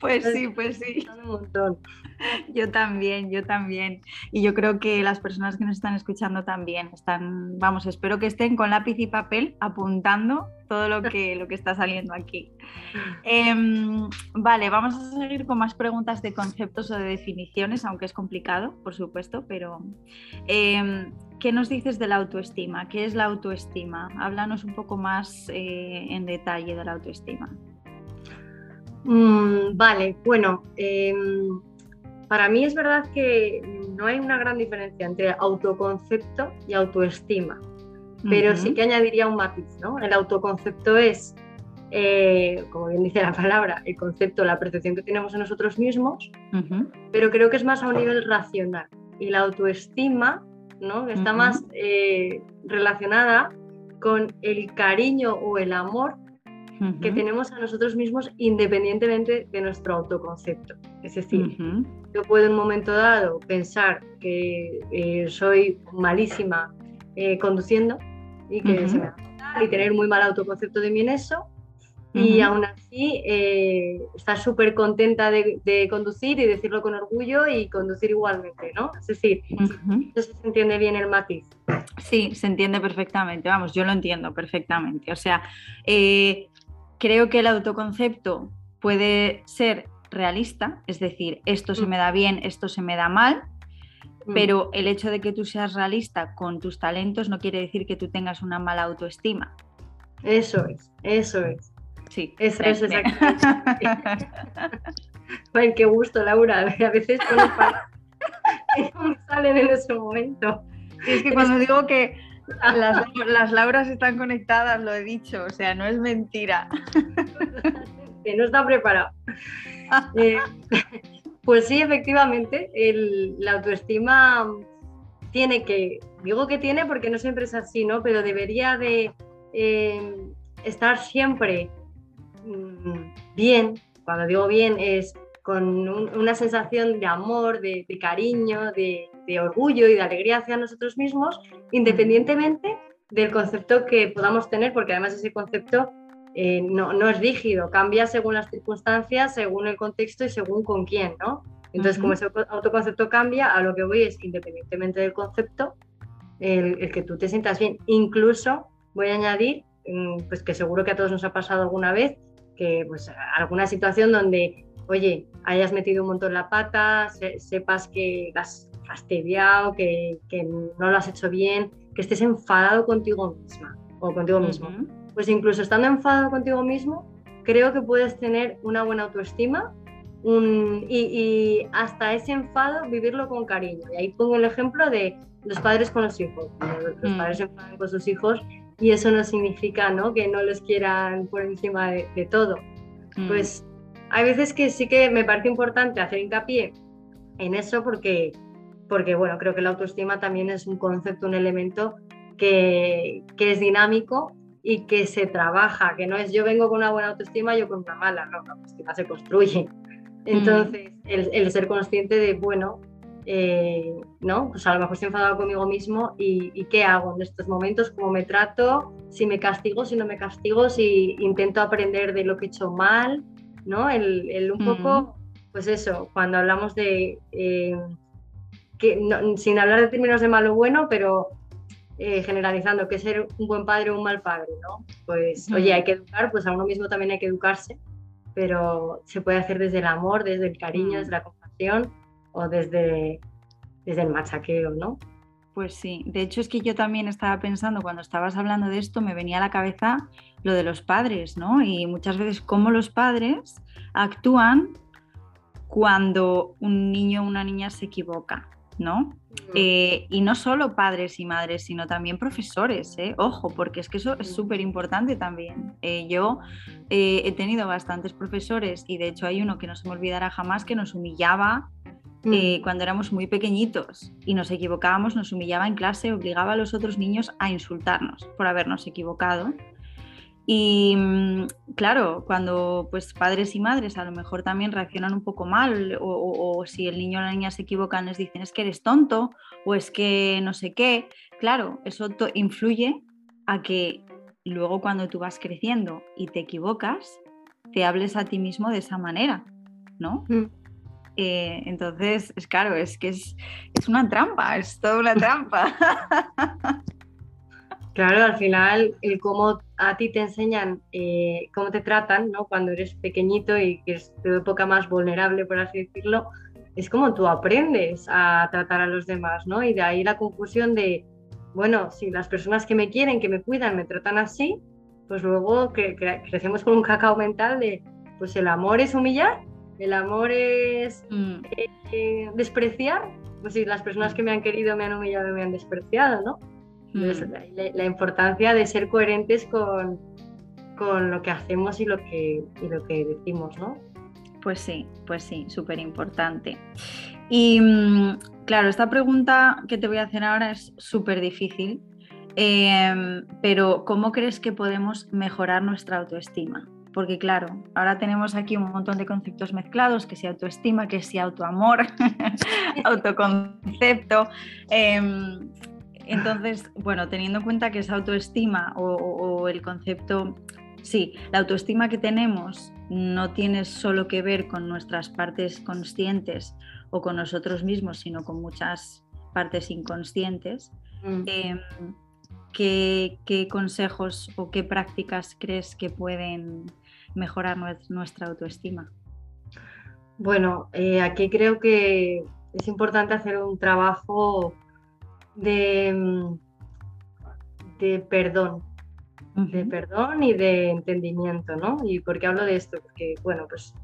Pues sí, pues sí. Un montón. [LAUGHS] Yo también, yo también. Y yo creo que las personas que nos están escuchando también están, vamos, espero que estén con lápiz y papel apuntando todo lo que, lo que está saliendo aquí. [LAUGHS] Em, vale, vamos a seguir con más preguntas de conceptos o de definiciones, aunque es complicado, por supuesto, pero em, ¿qué nos dices de la autoestima? ¿Qué es la autoestima? Háblanos un poco más eh, en detalle de la autoestima. Mm, vale, bueno, em, para mí es verdad que no hay una gran diferencia entre autoconcepto y autoestima, pero sí que añadiría un matiz, ¿no? El autoconcepto es, eh, como bien dice la palabra, el concepto, la percepción que tenemos en nosotros mismos, pero creo que es más a un nivel racional. Y la autoestima, ¿no? Está más eh, relacionada con el cariño o el amor que tenemos a nosotros mismos independientemente de nuestro autoconcepto. Es decir, yo puedo en un momento dado pensar que eh, soy malísima eh, conduciendo y que se me y tener muy mal autoconcepto de mí en eso. Y aún así eh, estar súper contenta de, conducir y decirlo con orgullo y conducir igualmente, ¿no? Es decir, no se entiende bien el matiz. Sí, se entiende perfectamente, vamos, yo lo entiendo perfectamente. O sea, creo que el autoconcepto puede ser realista, es decir, esto se mm. me da bien, esto se me da mal, mm. pero el hecho de que tú seas realista con tus talentos no quiere decir que tú tengas una mala autoestima. Eso es, eso es. Sí, eso es exactamente. [LAUGHS] Ay, qué gusto, Laura. A veces [LAUGHS] [LAUGHS] salen en ese momento. es que cuando digo que las, las Lauras están conectadas, lo he dicho, o sea, no es mentira. Que no está preparado. Eh, [LAUGHS] pues sí, efectivamente, la autoestima tiene que, digo que tiene porque no siempre es así, ¿no? Pero debería de eh, estar siempre mm, bien, cuando digo bien es con una sensación de amor, de, cariño, de, orgullo y de alegría hacia nosotros mismos, independientemente del concepto que podamos tener, porque además ese concepto eh, no, no, es rígido, cambia según las circunstancias, según el contexto y según con quién, ¿no? Entonces, como ese autoconcepto cambia, a lo que voy es, independientemente del concepto, el, el, que tú te sientas bien. Incluso voy a añadir, mm, pues que seguro que a todos nos ha pasado alguna vez, que pues alguna situación donde oye, hayas metido un montón la pata, sepas que has fastidiado, que, no lo has hecho bien, que estés enfadado contigo misma o contigo mismo. Pues incluso estando enfadado contigo mismo, creo que puedes tener una buena autoestima y, hasta ese enfado vivirlo con cariño. Y ahí pongo el ejemplo de los padres con los hijos. Los mm. padres se enfadan con sus hijos y eso no significa ¿no? que no los quieran por encima de, todo. Mm. Pues hay veces que sí que me parece importante hacer hincapié en eso porque, porque bueno, creo que la autoestima también es un concepto, un elemento que, que es dinámico y que se trabaja, que no es yo vengo con una buena autoestima, yo con una mala, no, la autoestima se construye. Entonces, el, ser consciente de, bueno, eh, ¿no? Pues a lo mejor estoy enfadado conmigo mismo y, y, qué hago en estos momentos, cómo me trato, si me castigo, si no me castigo, si intento aprender de lo que he hecho mal, ¿no? El, un poco, pues eso, cuando hablamos de, eh, que, sin hablar de términos de malo o bueno, pero eh, generalizando, que ser un buen padre o un mal padre, ¿no? Pues, oye, hay que educar, pues a uno mismo también hay que educarse, pero se puede hacer desde el amor, desde el cariño, desde la compasión o desde, desde el machaqueo, ¿no? Pues sí, de hecho es que yo también estaba pensando, cuando estabas hablando de esto, me venía a la cabeza lo de los padres, ¿no? Y muchas veces cómo los padres actúan cuando un niño o una niña se equivoca, ¿no? Eh, y no solo padres y madres, sino también profesores, ¿eh? ojo, porque es que eso es súper importante también. Eh, yo he tenido bastantes profesores y de hecho hay uno que no se me olvidará jamás que nos humillaba Mm. cuando éramos muy pequeñitos y nos equivocábamos, nos humillaba en clase, obligaba a los otros niños a insultarnos por habernos equivocado. Y mm, claro, cuando pues padres y madres a lo mejor también reaccionan un poco mal o, si el niño o la niña se equivocan les dicen es que eres tonto o es que no sé qué, claro, eso influye a que luego cuando tú vas creciendo y te equivocas, te hables a ti mismo de esa manera ¿no? Mm. Eh, entonces, es claro, es que es, una trampa, es toda una trampa. [LAUGHS] Claro, al final, el cómo a ti te enseñan, eh, cómo te tratan, ¿no? Cuando eres pequeñito y que es tu época más vulnerable, por así decirlo, es como tú aprendes a tratar a los demás, ¿no? Y de ahí la confusión de, bueno, si las personas que me quieren, que me cuidan, me tratan así, pues luego crecemos con un cacao mental de, pues el amor es humillar, el amor es mm. eh, despreciar, pues si las personas que me han querido me han humillado, me han despreciado, ¿no? Mm. la, importancia de ser coherentes con, con lo que hacemos y lo que, y lo que decimos, ¿no? Pues sí, pues sí, súper importante. Y mm, claro, esta pregunta que te voy a hacer ahora es súper difícil, em, pero ¿cómo crees que podemos mejorar nuestra autoestima? Porque claro, ahora tenemos aquí un montón de conceptos mezclados, que si autoestima, que si autoamor, [LAUGHS] [LAUGHS] autoconcepto. Em, entonces, bueno, teniendo en cuenta que es autoestima o el concepto Sí, la autoestima que tenemos no tiene solo que ver con nuestras partes conscientes o con nosotros mismos, sino con muchas partes inconscientes. Mm. Em, ¿qué, consejos o qué prácticas crees que pueden mejorar nuestra autoestima? Bueno, eh, aquí creo que es importante hacer un trabajo de, mm, de perdón de perdón y de entendimiento, ¿no? ¿Y por qué hablo de esto? Porque, bueno, pues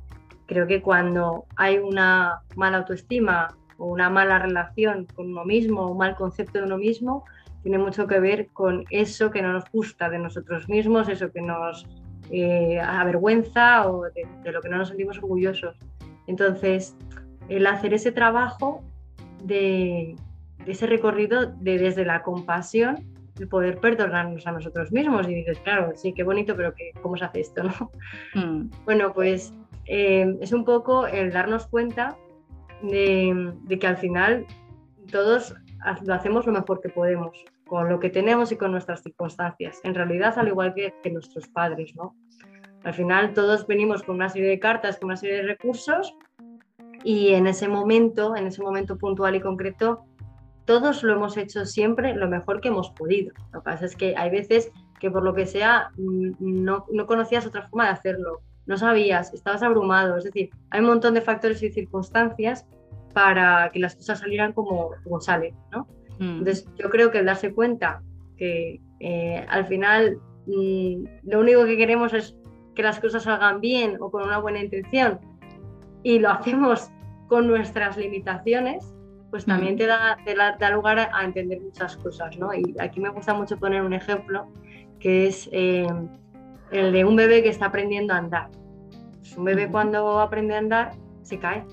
creo que cuando hay una mala autoestima o una mala relación con uno mismo, un mal concepto de uno mismo, tiene mucho que ver con eso que no nos gusta de nosotros mismos, eso que nos eh, avergüenza o de, lo que no nos sentimos orgullosos. Entonces, el hacer ese trabajo de, de ese recorrido de, desde la compasión el poder perdonarnos a nosotros mismos. Y dices, claro, sí, qué bonito, pero que, ¿cómo se hace esto? No? Mm. Bueno, pues eh, es un poco el darnos cuenta de, que al final todos lo hacemos lo mejor que podemos, con lo que tenemos y con nuestras circunstancias. En realidad, al igual que, que nuestros padres, ¿no? Al final todos venimos con una serie de cartas, con una serie de recursos y en ese momento, en ese momento puntual y concreto, todos lo hemos hecho siempre lo mejor que hemos podido. Lo que pasa es que hay veces que por lo que sea mm, no, conocías otra forma de hacerlo, no sabías, estabas abrumado, es decir, hay un montón de factores y circunstancias para que las cosas salieran como, como salen, ¿no? Mm. Entonces yo creo que el darse cuenta que eh, al final mm, lo único que queremos es que las cosas salgan bien o con una buena intención y lo hacemos con nuestras limitaciones, pues también te da, da, lugar a, entender muchas cosas, ¿no? Y aquí me gusta mucho poner un ejemplo, que es eh, el de un bebé que está aprendiendo a andar. Pues un bebé cuando aprende a andar se cae,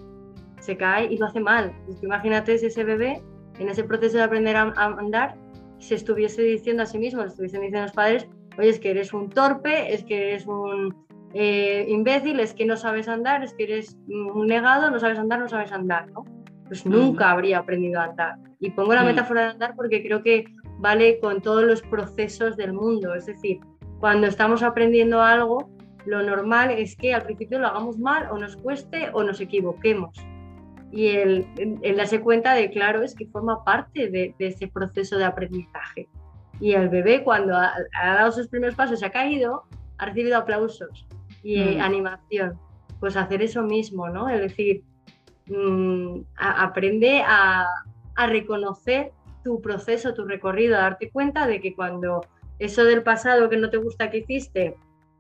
se cae y lo hace mal. Pues imagínate si ese bebé en ese proceso de aprender a, andar se estuviese diciendo a sí mismo, le estuviesen diciendo a los padres, oye, es que eres un torpe, es que eres un eh, imbécil, es que no sabes andar, es que eres un negado, no sabes andar, no sabes andar, ¿no? Pues nunca habría aprendido a andar. Y pongo la metáfora de andar porque creo que vale con todos los procesos del mundo. Es decir, cuando estamos aprendiendo algo, lo normal es que al principio lo hagamos mal o nos cueste o nos equivoquemos. Y el, darse cuenta de, claro, es que forma parte de, ese proceso de aprendizaje. Y el bebé cuando ha, dado sus primeros pasos, se ha caído, ha recibido aplausos y mm. animación. Pues hacer eso mismo, ¿no? Es decir, Mm, aprende a, reconocer tu proceso, tu recorrido, a darte cuenta de que cuando eso del pasado que no te gusta que hiciste,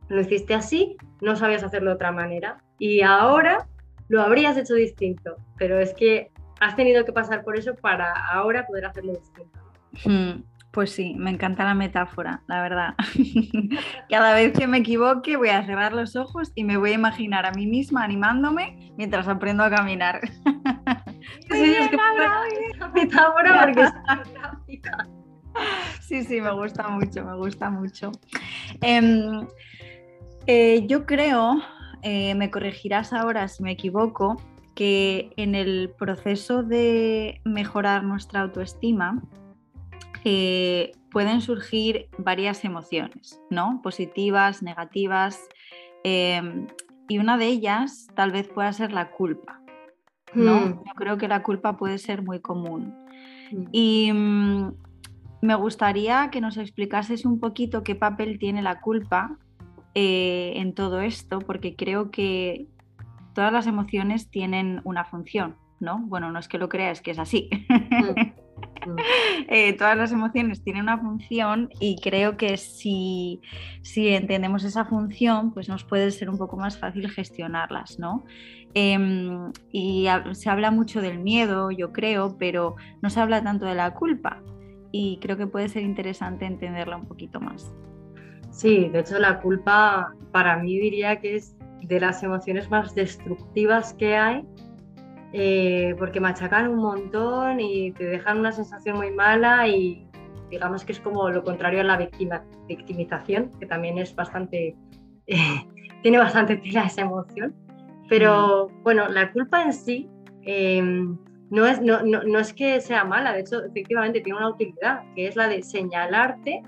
lo hiciste así, no sabías hacerlo de otra manera. Y ahora lo habrías hecho distinto, pero es que has tenido que pasar por eso para ahora poder hacerlo distinto. Hmm. Pues sí, me encanta la metáfora, la verdad. [LAUGHS] Cada vez que me equivoque voy a cerrar los ojos y me voy a imaginar a mí misma animándome mientras aprendo a caminar. [LAUGHS] sí, es que metáfora porque [LAUGHS] es gráfica. Sí, sí, me gusta mucho, me gusta mucho. Em, eh, yo creo, eh, me corregirás ahora si me equivoco, que en el proceso de mejorar nuestra autoestima, pueden surgir varias emociones, ¿no? Positivas, negativas. Em, y una de ellas tal vez pueda ser la culpa. ¿no? Mm, Yo creo que la culpa puede ser muy común. mm. Y mm, me gustaría que nos explicases un poquito qué papel tiene la culpa eh, en todo esto, porque creo que todas las emociones tienen una función, ¿no? Bueno, no es que lo crea, es que es así. [LAUGHS] [LAUGHS] Eh, todas las emociones tienen una función y creo que si, si entendemos esa función, pues nos puede ser un poco más fácil gestionarlas, ¿no? Em, y se habla mucho del miedo, yo creo, pero no se habla tanto de la culpa y creo que puede ser interesante entenderla un poquito más. Sí, de hecho la culpa para mí diría que es de las emociones más destructivas que hay, eh, porque machacan un montón y te dejan una sensación muy mala y digamos que es como lo contrario a la victima- victimización, que también es bastante, eh, [LAUGHS] tiene bastante tela esa emoción. Pero bueno, la culpa en sí eh, no, es, no, no- no es que sea mala, de hecho efectivamente tiene una utilidad, que es la de señalarte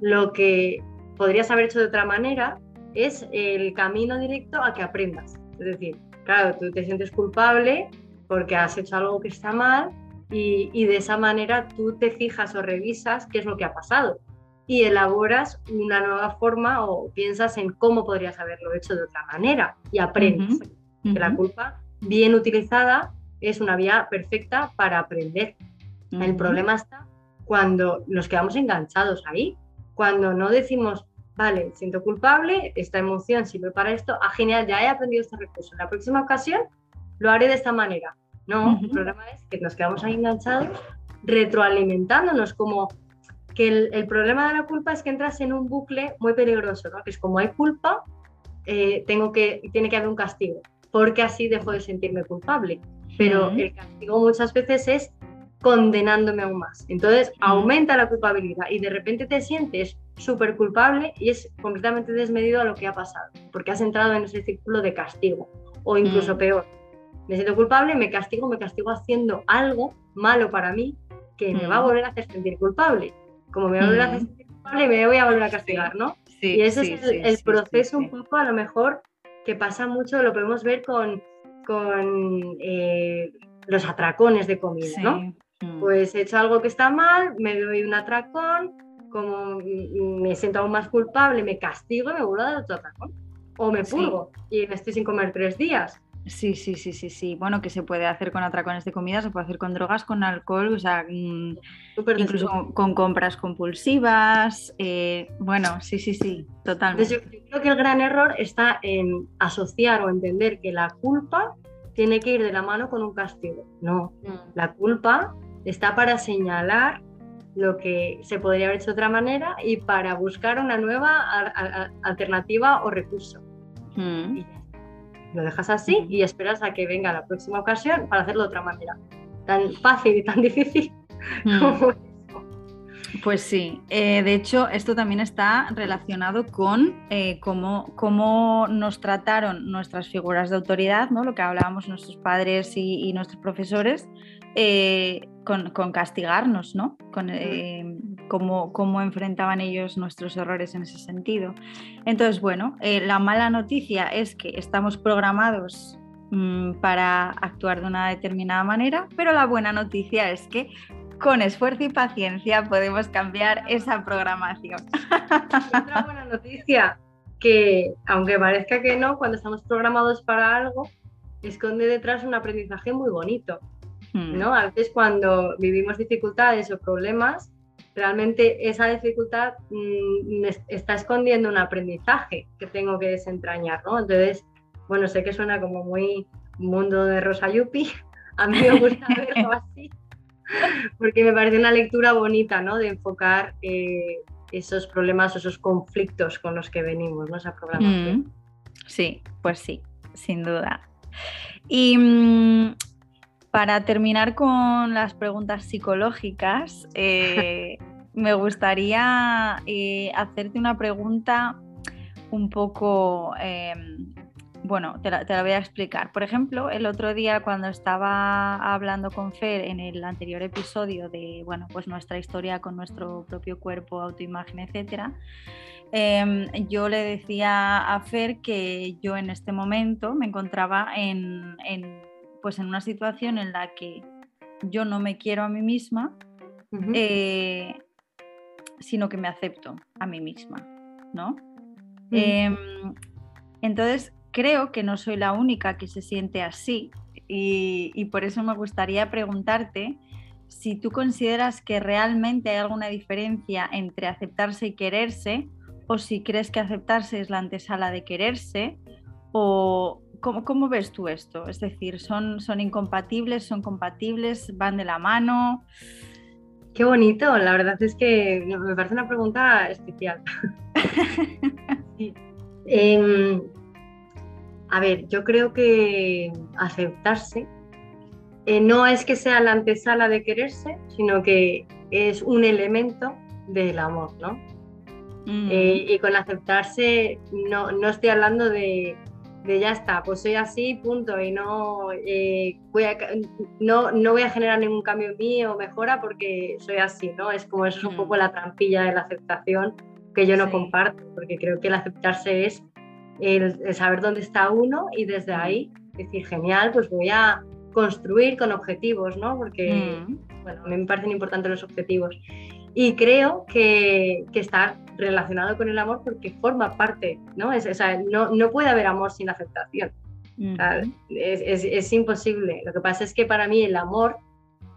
lo que podrías haber hecho de otra manera es el camino directo a que aprendas. Es decir, claro, tú te sientes culpable porque has hecho algo que está mal y, y de esa manera tú te fijas o revisas qué es lo que ha pasado y elaboras una nueva forma o piensas en cómo podrías haberlo hecho de otra manera y aprendes. Que la culpa, bien utilizada, es una vía perfecta para aprender. El problema está cuando nos quedamos enganchados ahí, cuando no decimos, vale, siento culpable, esta emoción sirve para esto, ah, genial, ya he aprendido este recurso, en la próxima ocasión lo haré de esta manera. No, Ujú. el problema es que nos quedamos ahí enganchados, retroalimentándonos, como que el, el problema de la culpa es que entras en un bucle muy peligroso, ¿no? que es como hay culpa, eh, tengo que, tiene que haber un castigo, porque así dejo de sentirme culpable pero Ujú. el castigo muchas veces es condenándome aún más. Entonces aumenta la culpabilidad y de repente te sientes súper culpable y es completamente desmedido a lo que ha pasado, porque has entrado en ese círculo de castigo o incluso Mm. peor. Me siento culpable, me castigo, me castigo haciendo algo malo para mí que me va a Mm. volver a hacer sentir culpable. Como me va a volver a hacer Mm. sentir culpable, me voy a volver a castigar, ¿no? Sí, Y ese sí, es el, sí, el sí, proceso sí, un poco, a lo mejor, que pasa mucho, lo podemos ver con, con eh, los atracones de comida, sí. ¿no? Mm. Pues he hecho algo que está mal, me doy un atracón, como mm, me siento aún más culpable, me castigo y me vuelvo a dar otro atracón. O me Sí. purgo y me estoy sin comer tres días. Sí, sí, sí, sí, sí. Bueno, que se puede hacer con atracones de comida, se puede hacer con drogas, con alcohol, o sea, mm, Súper incluso con, con compras compulsivas. eh, bueno, sí, sí, sí, Entonces totalmente. yo, yo creo que el gran error está en asociar o entender que la culpa tiene que ir de la mano con un castigo. No, La culpa está para señalar lo que se podría haber hecho de otra manera y para buscar una nueva a- a- a- alternativa o recurso. Mm, Y. Lo dejas así y esperas a que venga la próxima ocasión para hacerlo de otra manera. Tan fácil y tan difícil mm. como. Pues sí, eh, de hecho esto también está relacionado con eh, cómo, cómo nos trataron nuestras figuras de autoridad, ¿no? lo que hablábamos nuestros padres y, y nuestros profesores, eh, con, con castigarnos, ¿no? con cómo, cómo enfrentaban ellos nuestros errores en ese sentido. Entonces, bueno, la mala noticia es que estamos programados mm, para actuar de una determinada manera, pero la buena noticia es que con esfuerzo y paciencia podemos cambiar esa programación. Otra buena noticia, que aunque parezca que no, cuando estamos programados para algo, esconde detrás un aprendizaje muy bonito. Mm, ¿no? A veces cuando vivimos dificultades o problemas, realmente esa dificultad mm, está escondiendo un aprendizaje que tengo que desentrañar, ¿no? Entonces, bueno, sé que suena como muy mundo de Rosa Yupi, [LAUGHS] a mí me gusta [LAUGHS] verlo así, [LAUGHS] porque me parece una lectura bonita, ¿no? De enfocar eh, esos problemas o esos conflictos con los que venimos, ¿no? Esa programación. mm, Sí, pues sí, sin duda. Y mm, para terminar con las preguntas psicológicas, eh, [LAUGHS] me gustaría eh, hacerte una pregunta un poco, bueno, te la, voy a explicar. Por ejemplo, el otro día cuando estaba hablando con Fer en el anterior episodio de, bueno, pues nuestra historia con nuestro propio cuerpo, autoimagen, etcétera, em, yo le decía a Fer que yo en este momento me encontraba en, pues en una situación en la que yo no me quiero a mí misma, eh, sino que me acepto a mí misma, ¿no? Em, entonces, creo que no soy la única que se siente así y, por eso me gustaría preguntarte si tú consideras que realmente hay alguna diferencia entre aceptarse y quererse o si crees que aceptarse es la antesala de quererse o cómo, cómo ves tú esto? Es decir, ¿son, ¿son incompatibles? ¿Son compatibles? ¿Van de la mano? Qué bonito, la verdad es que me parece una pregunta especial. [LAUGHS] Em, a ver, yo creo que aceptarse eh, no es que sea la antesala de quererse, sino que es un elemento del amor, ¿no? Mm. Eh, y con aceptarse no, no estoy hablando de, de, ya está, pues soy así, punto, y no, eh, voy a, no, no, voy a generar ningún cambio en mí o mejora porque soy así, ¿no? Es como eso es un mm. poco la trampilla de la aceptación que yo no comparto, porque creo que el aceptarse es el, saber dónde está uno y desde ahí decir, genial, pues voy a construir con objetivos, ¿no? Porque, mm. bueno, a mí me parecen importantes los objetivos. Y creo que, que está relacionado con el amor porque forma parte, ¿no? Es, o sea, no, no, puede haber amor sin aceptación. es, es, imposible. Lo que pasa es que para mí el amor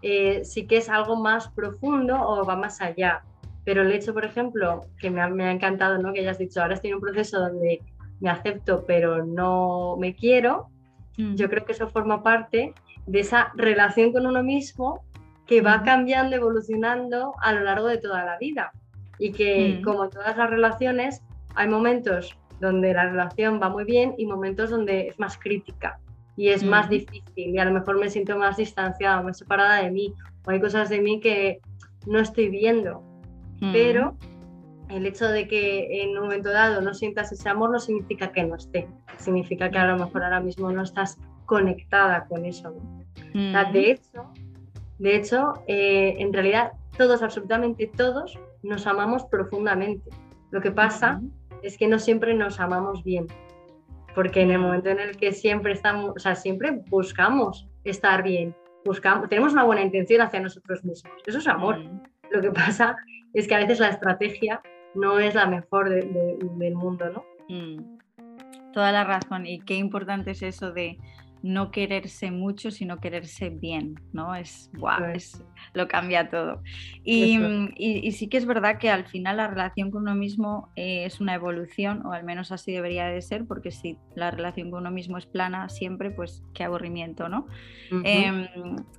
eh, sí que es algo más profundo o va más allá. Pero el hecho, por ejemplo, que me ha, me ha encantado, ¿no? Que hayas dicho, ahora estoy en un proceso donde me acepto pero no me quiero, mm. yo creo que eso forma parte de esa relación con uno mismo que va cambiando, evolucionando a lo largo de toda la vida. Y que mm. como en todas las relaciones, hay momentos donde la relación va muy bien y momentos donde es más crítica y es más mm. difícil y a lo mejor me siento más distanciada, más separada de mí o hay cosas de mí que no estoy viendo. Pero el hecho de que en un momento dado no sientas ese amor no significa que no esté, significa que a lo mejor ahora mismo no estás conectada con eso. de hecho, de hecho eh, en realidad todos, absolutamente todos, nos amamos profundamente. Lo que pasa es que no siempre nos amamos bien, porque en el momento en el que siempre estamos, o sea, siempre buscamos estar bien, buscamos, tenemos una buena intención hacia nosotros mismos, eso es amor. Lo que pasa es que a veces la estrategia no es la mejor del mundo, ¿no? Mm. Toda la razón. Y qué importante es eso de no quererse mucho, sino quererse bien, ¿no? Es, wow, es, lo cambia todo. Y, sí que es verdad que al final la relación con uno mismo eh, es una evolución, o al menos así debería de ser, porque si la relación con uno mismo es plana siempre, pues qué aburrimiento, ¿no? Em,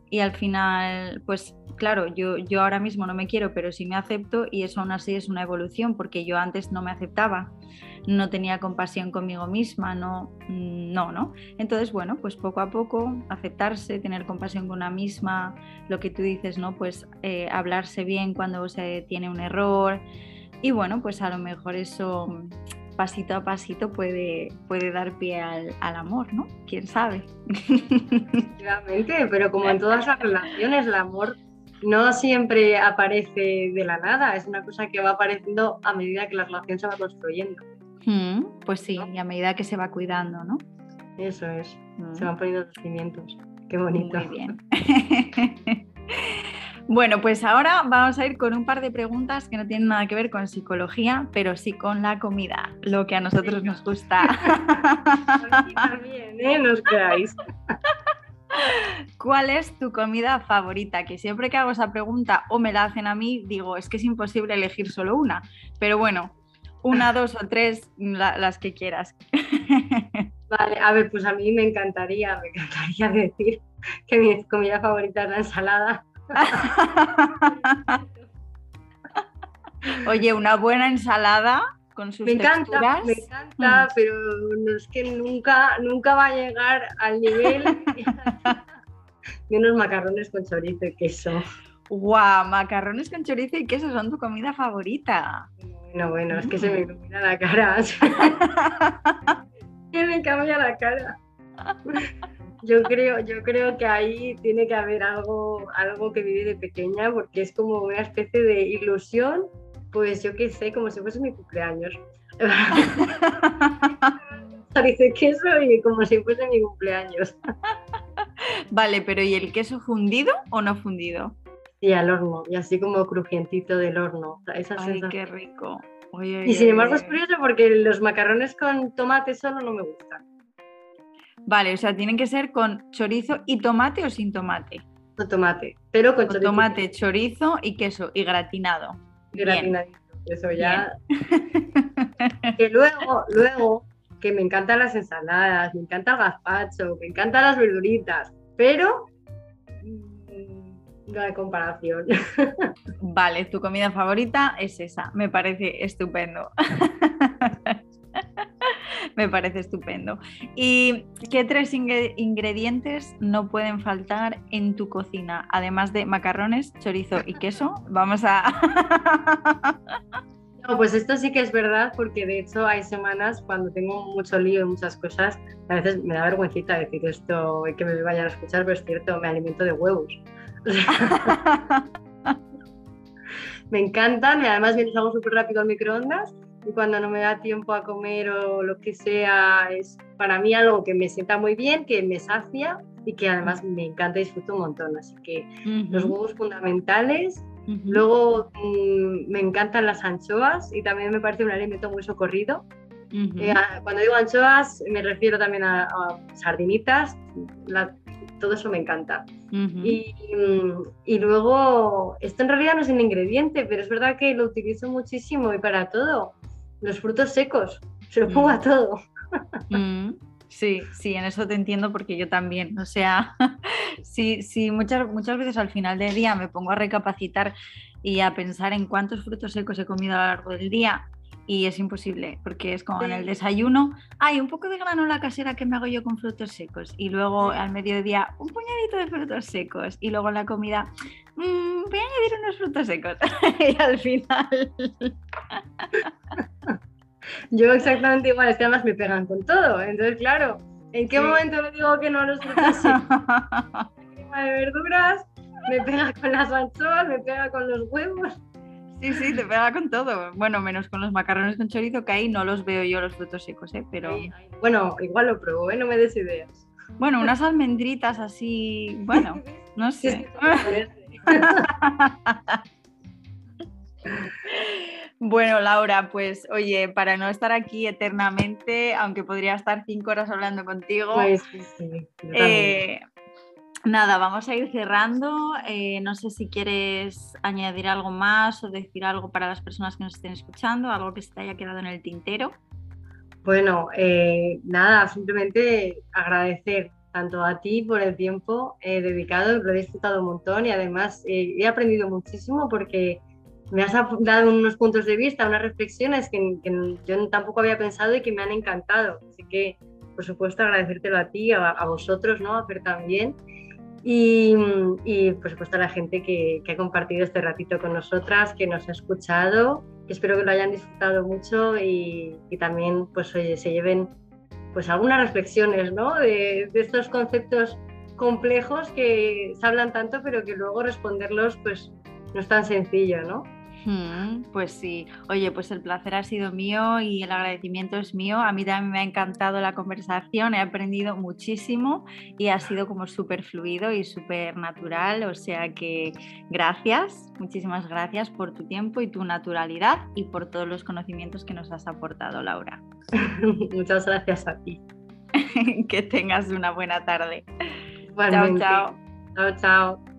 y al final, pues claro, yo, yo ahora mismo no me quiero, pero sí me acepto y eso aún así es una evolución, porque yo antes no me aceptaba no tenía compasión conmigo misma, no, mm, no, ¿no? Entonces, bueno, pues poco a poco aceptarse, tener compasión con una misma, lo que tú dices, ¿no? Pues eh, hablarse bien cuando se tiene un error y bueno, pues a lo mejor eso mm, pasito a pasito puede, puede dar pie al, amor, ¿no? ¿Quién sabe? Efectivamente, pero como en todas las [LAUGHS] relaciones, el amor no siempre aparece de la nada, es una cosa que va apareciendo a medida que la relación se va construyendo pues sí, y a medida que se va cuidando, ¿no? Eso es, se van poniendo los cimientos. Qué bonito. Muy bien. [LAUGHS] bueno, pues ahora vamos a ir con un par de preguntas que no tienen nada que ver con psicología, pero sí con la comida, lo que a nosotros nos gusta. [LAUGHS] también, ¿eh? Nos creáis. ¿Cuál es tu comida favorita? Que siempre que hago esa pregunta o me la hacen a mí, digo, es que es imposible elegir solo una. Pero bueno, una, dos o tres, las que quieras. [LAUGHS] Vale, a ver, pues a mí me encantaría, me encantaría [LAUGHS] decir que mi comida favorita es la ensalada. [LAUGHS] Oye, una buena ensalada con sus me encanta, Me encanta, mm. pero no es que nunca, nunca va a llegar al nivel de unos macarrones con chorizo y queso. ¡Guau! macarrones con chorizo y queso son tu comida favorita. Bueno, bueno, es que se me [LAUGHS] ilumina la cara. [LAUGHS] me cambia la cara. Yo creo, yo creo que ahí tiene que haber algo, algo que vive de pequeña, porque es como una especie de ilusión, pues yo qué sé, como si fuese mi cumpleaños. [LAUGHS] Dice queso y como si fuese mi cumpleaños. Vale, pero ¿y el queso fundido o no fundido? Sí, al horno, y así como crujientito del horno. Ay, qué rico. y sin embargo es curioso porque los macarrones con tomate solo no me gustan. Vale, o sea, tienen que ser con chorizo y tomate o sin tomate. Con tomate, pero con, chorizo. tomate, chorizo y queso y gratinado. Gratinadito, eso ya. [LAUGHS] que luego, luego, que me encantan las ensaladas, me encanta el gazpacho, me encantan las verduritas, pero no hay comparación. Vale, tu comida favorita es esa, me parece estupendo. [LAUGHS] me parece estupendo. ¿Y qué tres ingredientes no pueden faltar en tu cocina? Además de macarrones, chorizo y queso. Vamos a... [LAUGHS] No, pues esto sí que es verdad, porque de hecho hay semanas cuando tengo mucho lío y muchas cosas, a veces me da vergüencita decir esto y que me vayan a escuchar, pero es cierto, me alimento de huevos. Me encantan y además me hago súper rápido al microondas y cuando no me da tiempo a comer o lo que sea, es para mí algo que me sienta muy bien, que me sacia y que además me encanta y disfruto un montón. Así que los huevos fundamentales. Luego mm, me encantan las anchoas y también me parece un alimento muy socorrido. Eh, cuando digo anchoas me refiero también a, sardinitas, todo eso me encanta. y, y, luego, esto en realidad no es un ingrediente, pero es verdad que lo utilizo muchísimo y para todo los frutos secos, se lo pongo a mm. todo. Mm. Sí, sí, en eso te entiendo porque yo también. O sea, [LAUGHS] sí, sí, muchas, muchas veces al final del día me pongo a recapacitar y a pensar en cuántos frutos secos he comido a lo largo del día y es imposible porque es como en el desayuno, hay un poco de granola casera que me hago yo con frutos secos y luego al mediodía un puñadito de frutos secos y luego en la comida mmm, voy a añadir unos frutos secos [LAUGHS] y al final... [LAUGHS] yo exactamente igual, es que además me pegan con todo, entonces claro, ¿en qué momento le digo que no a los frutos secos? [LAUGHS] de verduras, me pega con las anchoas, me pega con los huevos. Sí, sí, te pega con todo. Bueno, menos con los macarrones con chorizo, que ahí no los veo yo los frutos secos, ¿eh? Pero... Bueno, igual lo pruebo, ¿eh? No me des ideas. Bueno, unas almendritas así, bueno, no [LAUGHS] sé. [LAUGHS] Bueno, Laura, pues oye, para no estar aquí eternamente, aunque podría estar cinco horas hablando contigo, pues, sí, sí, eh, Nada, vamos a ir cerrando. Eh, no sé si quieres añadir algo más o decir algo para las personas que nos estén escuchando, algo que se te haya quedado en el tintero. Bueno, eh, nada, simplemente agradecer tanto a ti por el tiempo eh, dedicado, lo he disfrutado un montón y además he aprendido muchísimo porque me has dado unos puntos de vista, unas reflexiones que, yo tampoco había pensado y que me han encantado. Así que, por supuesto, agradecértelo a ti, a, a vosotros, ¿no? A Fer también. Y, por supuesto a la gente que, ha compartido este ratito con nosotras, que nos ha escuchado, espero que lo hayan disfrutado mucho y, también pues oye, se lleven pues algunas reflexiones ¿no? de, de, estos conceptos complejos que se hablan tanto pero que luego responderlos pues no es tan sencillo, ¿no? Pues sí, oye, pues el placer ha sido mío y el agradecimiento es mío. A mí también me ha encantado la conversación, he aprendido muchísimo y ha sido como súper fluido y súper natural. O sea que gracias, muchísimas gracias por tu tiempo y tu naturalidad y por todos los conocimientos que nos has aportado, Laura. [LAUGHS] Muchas gracias a ti. [LAUGHS] que tengas una buena tarde. Chao, chao. Chao, chao.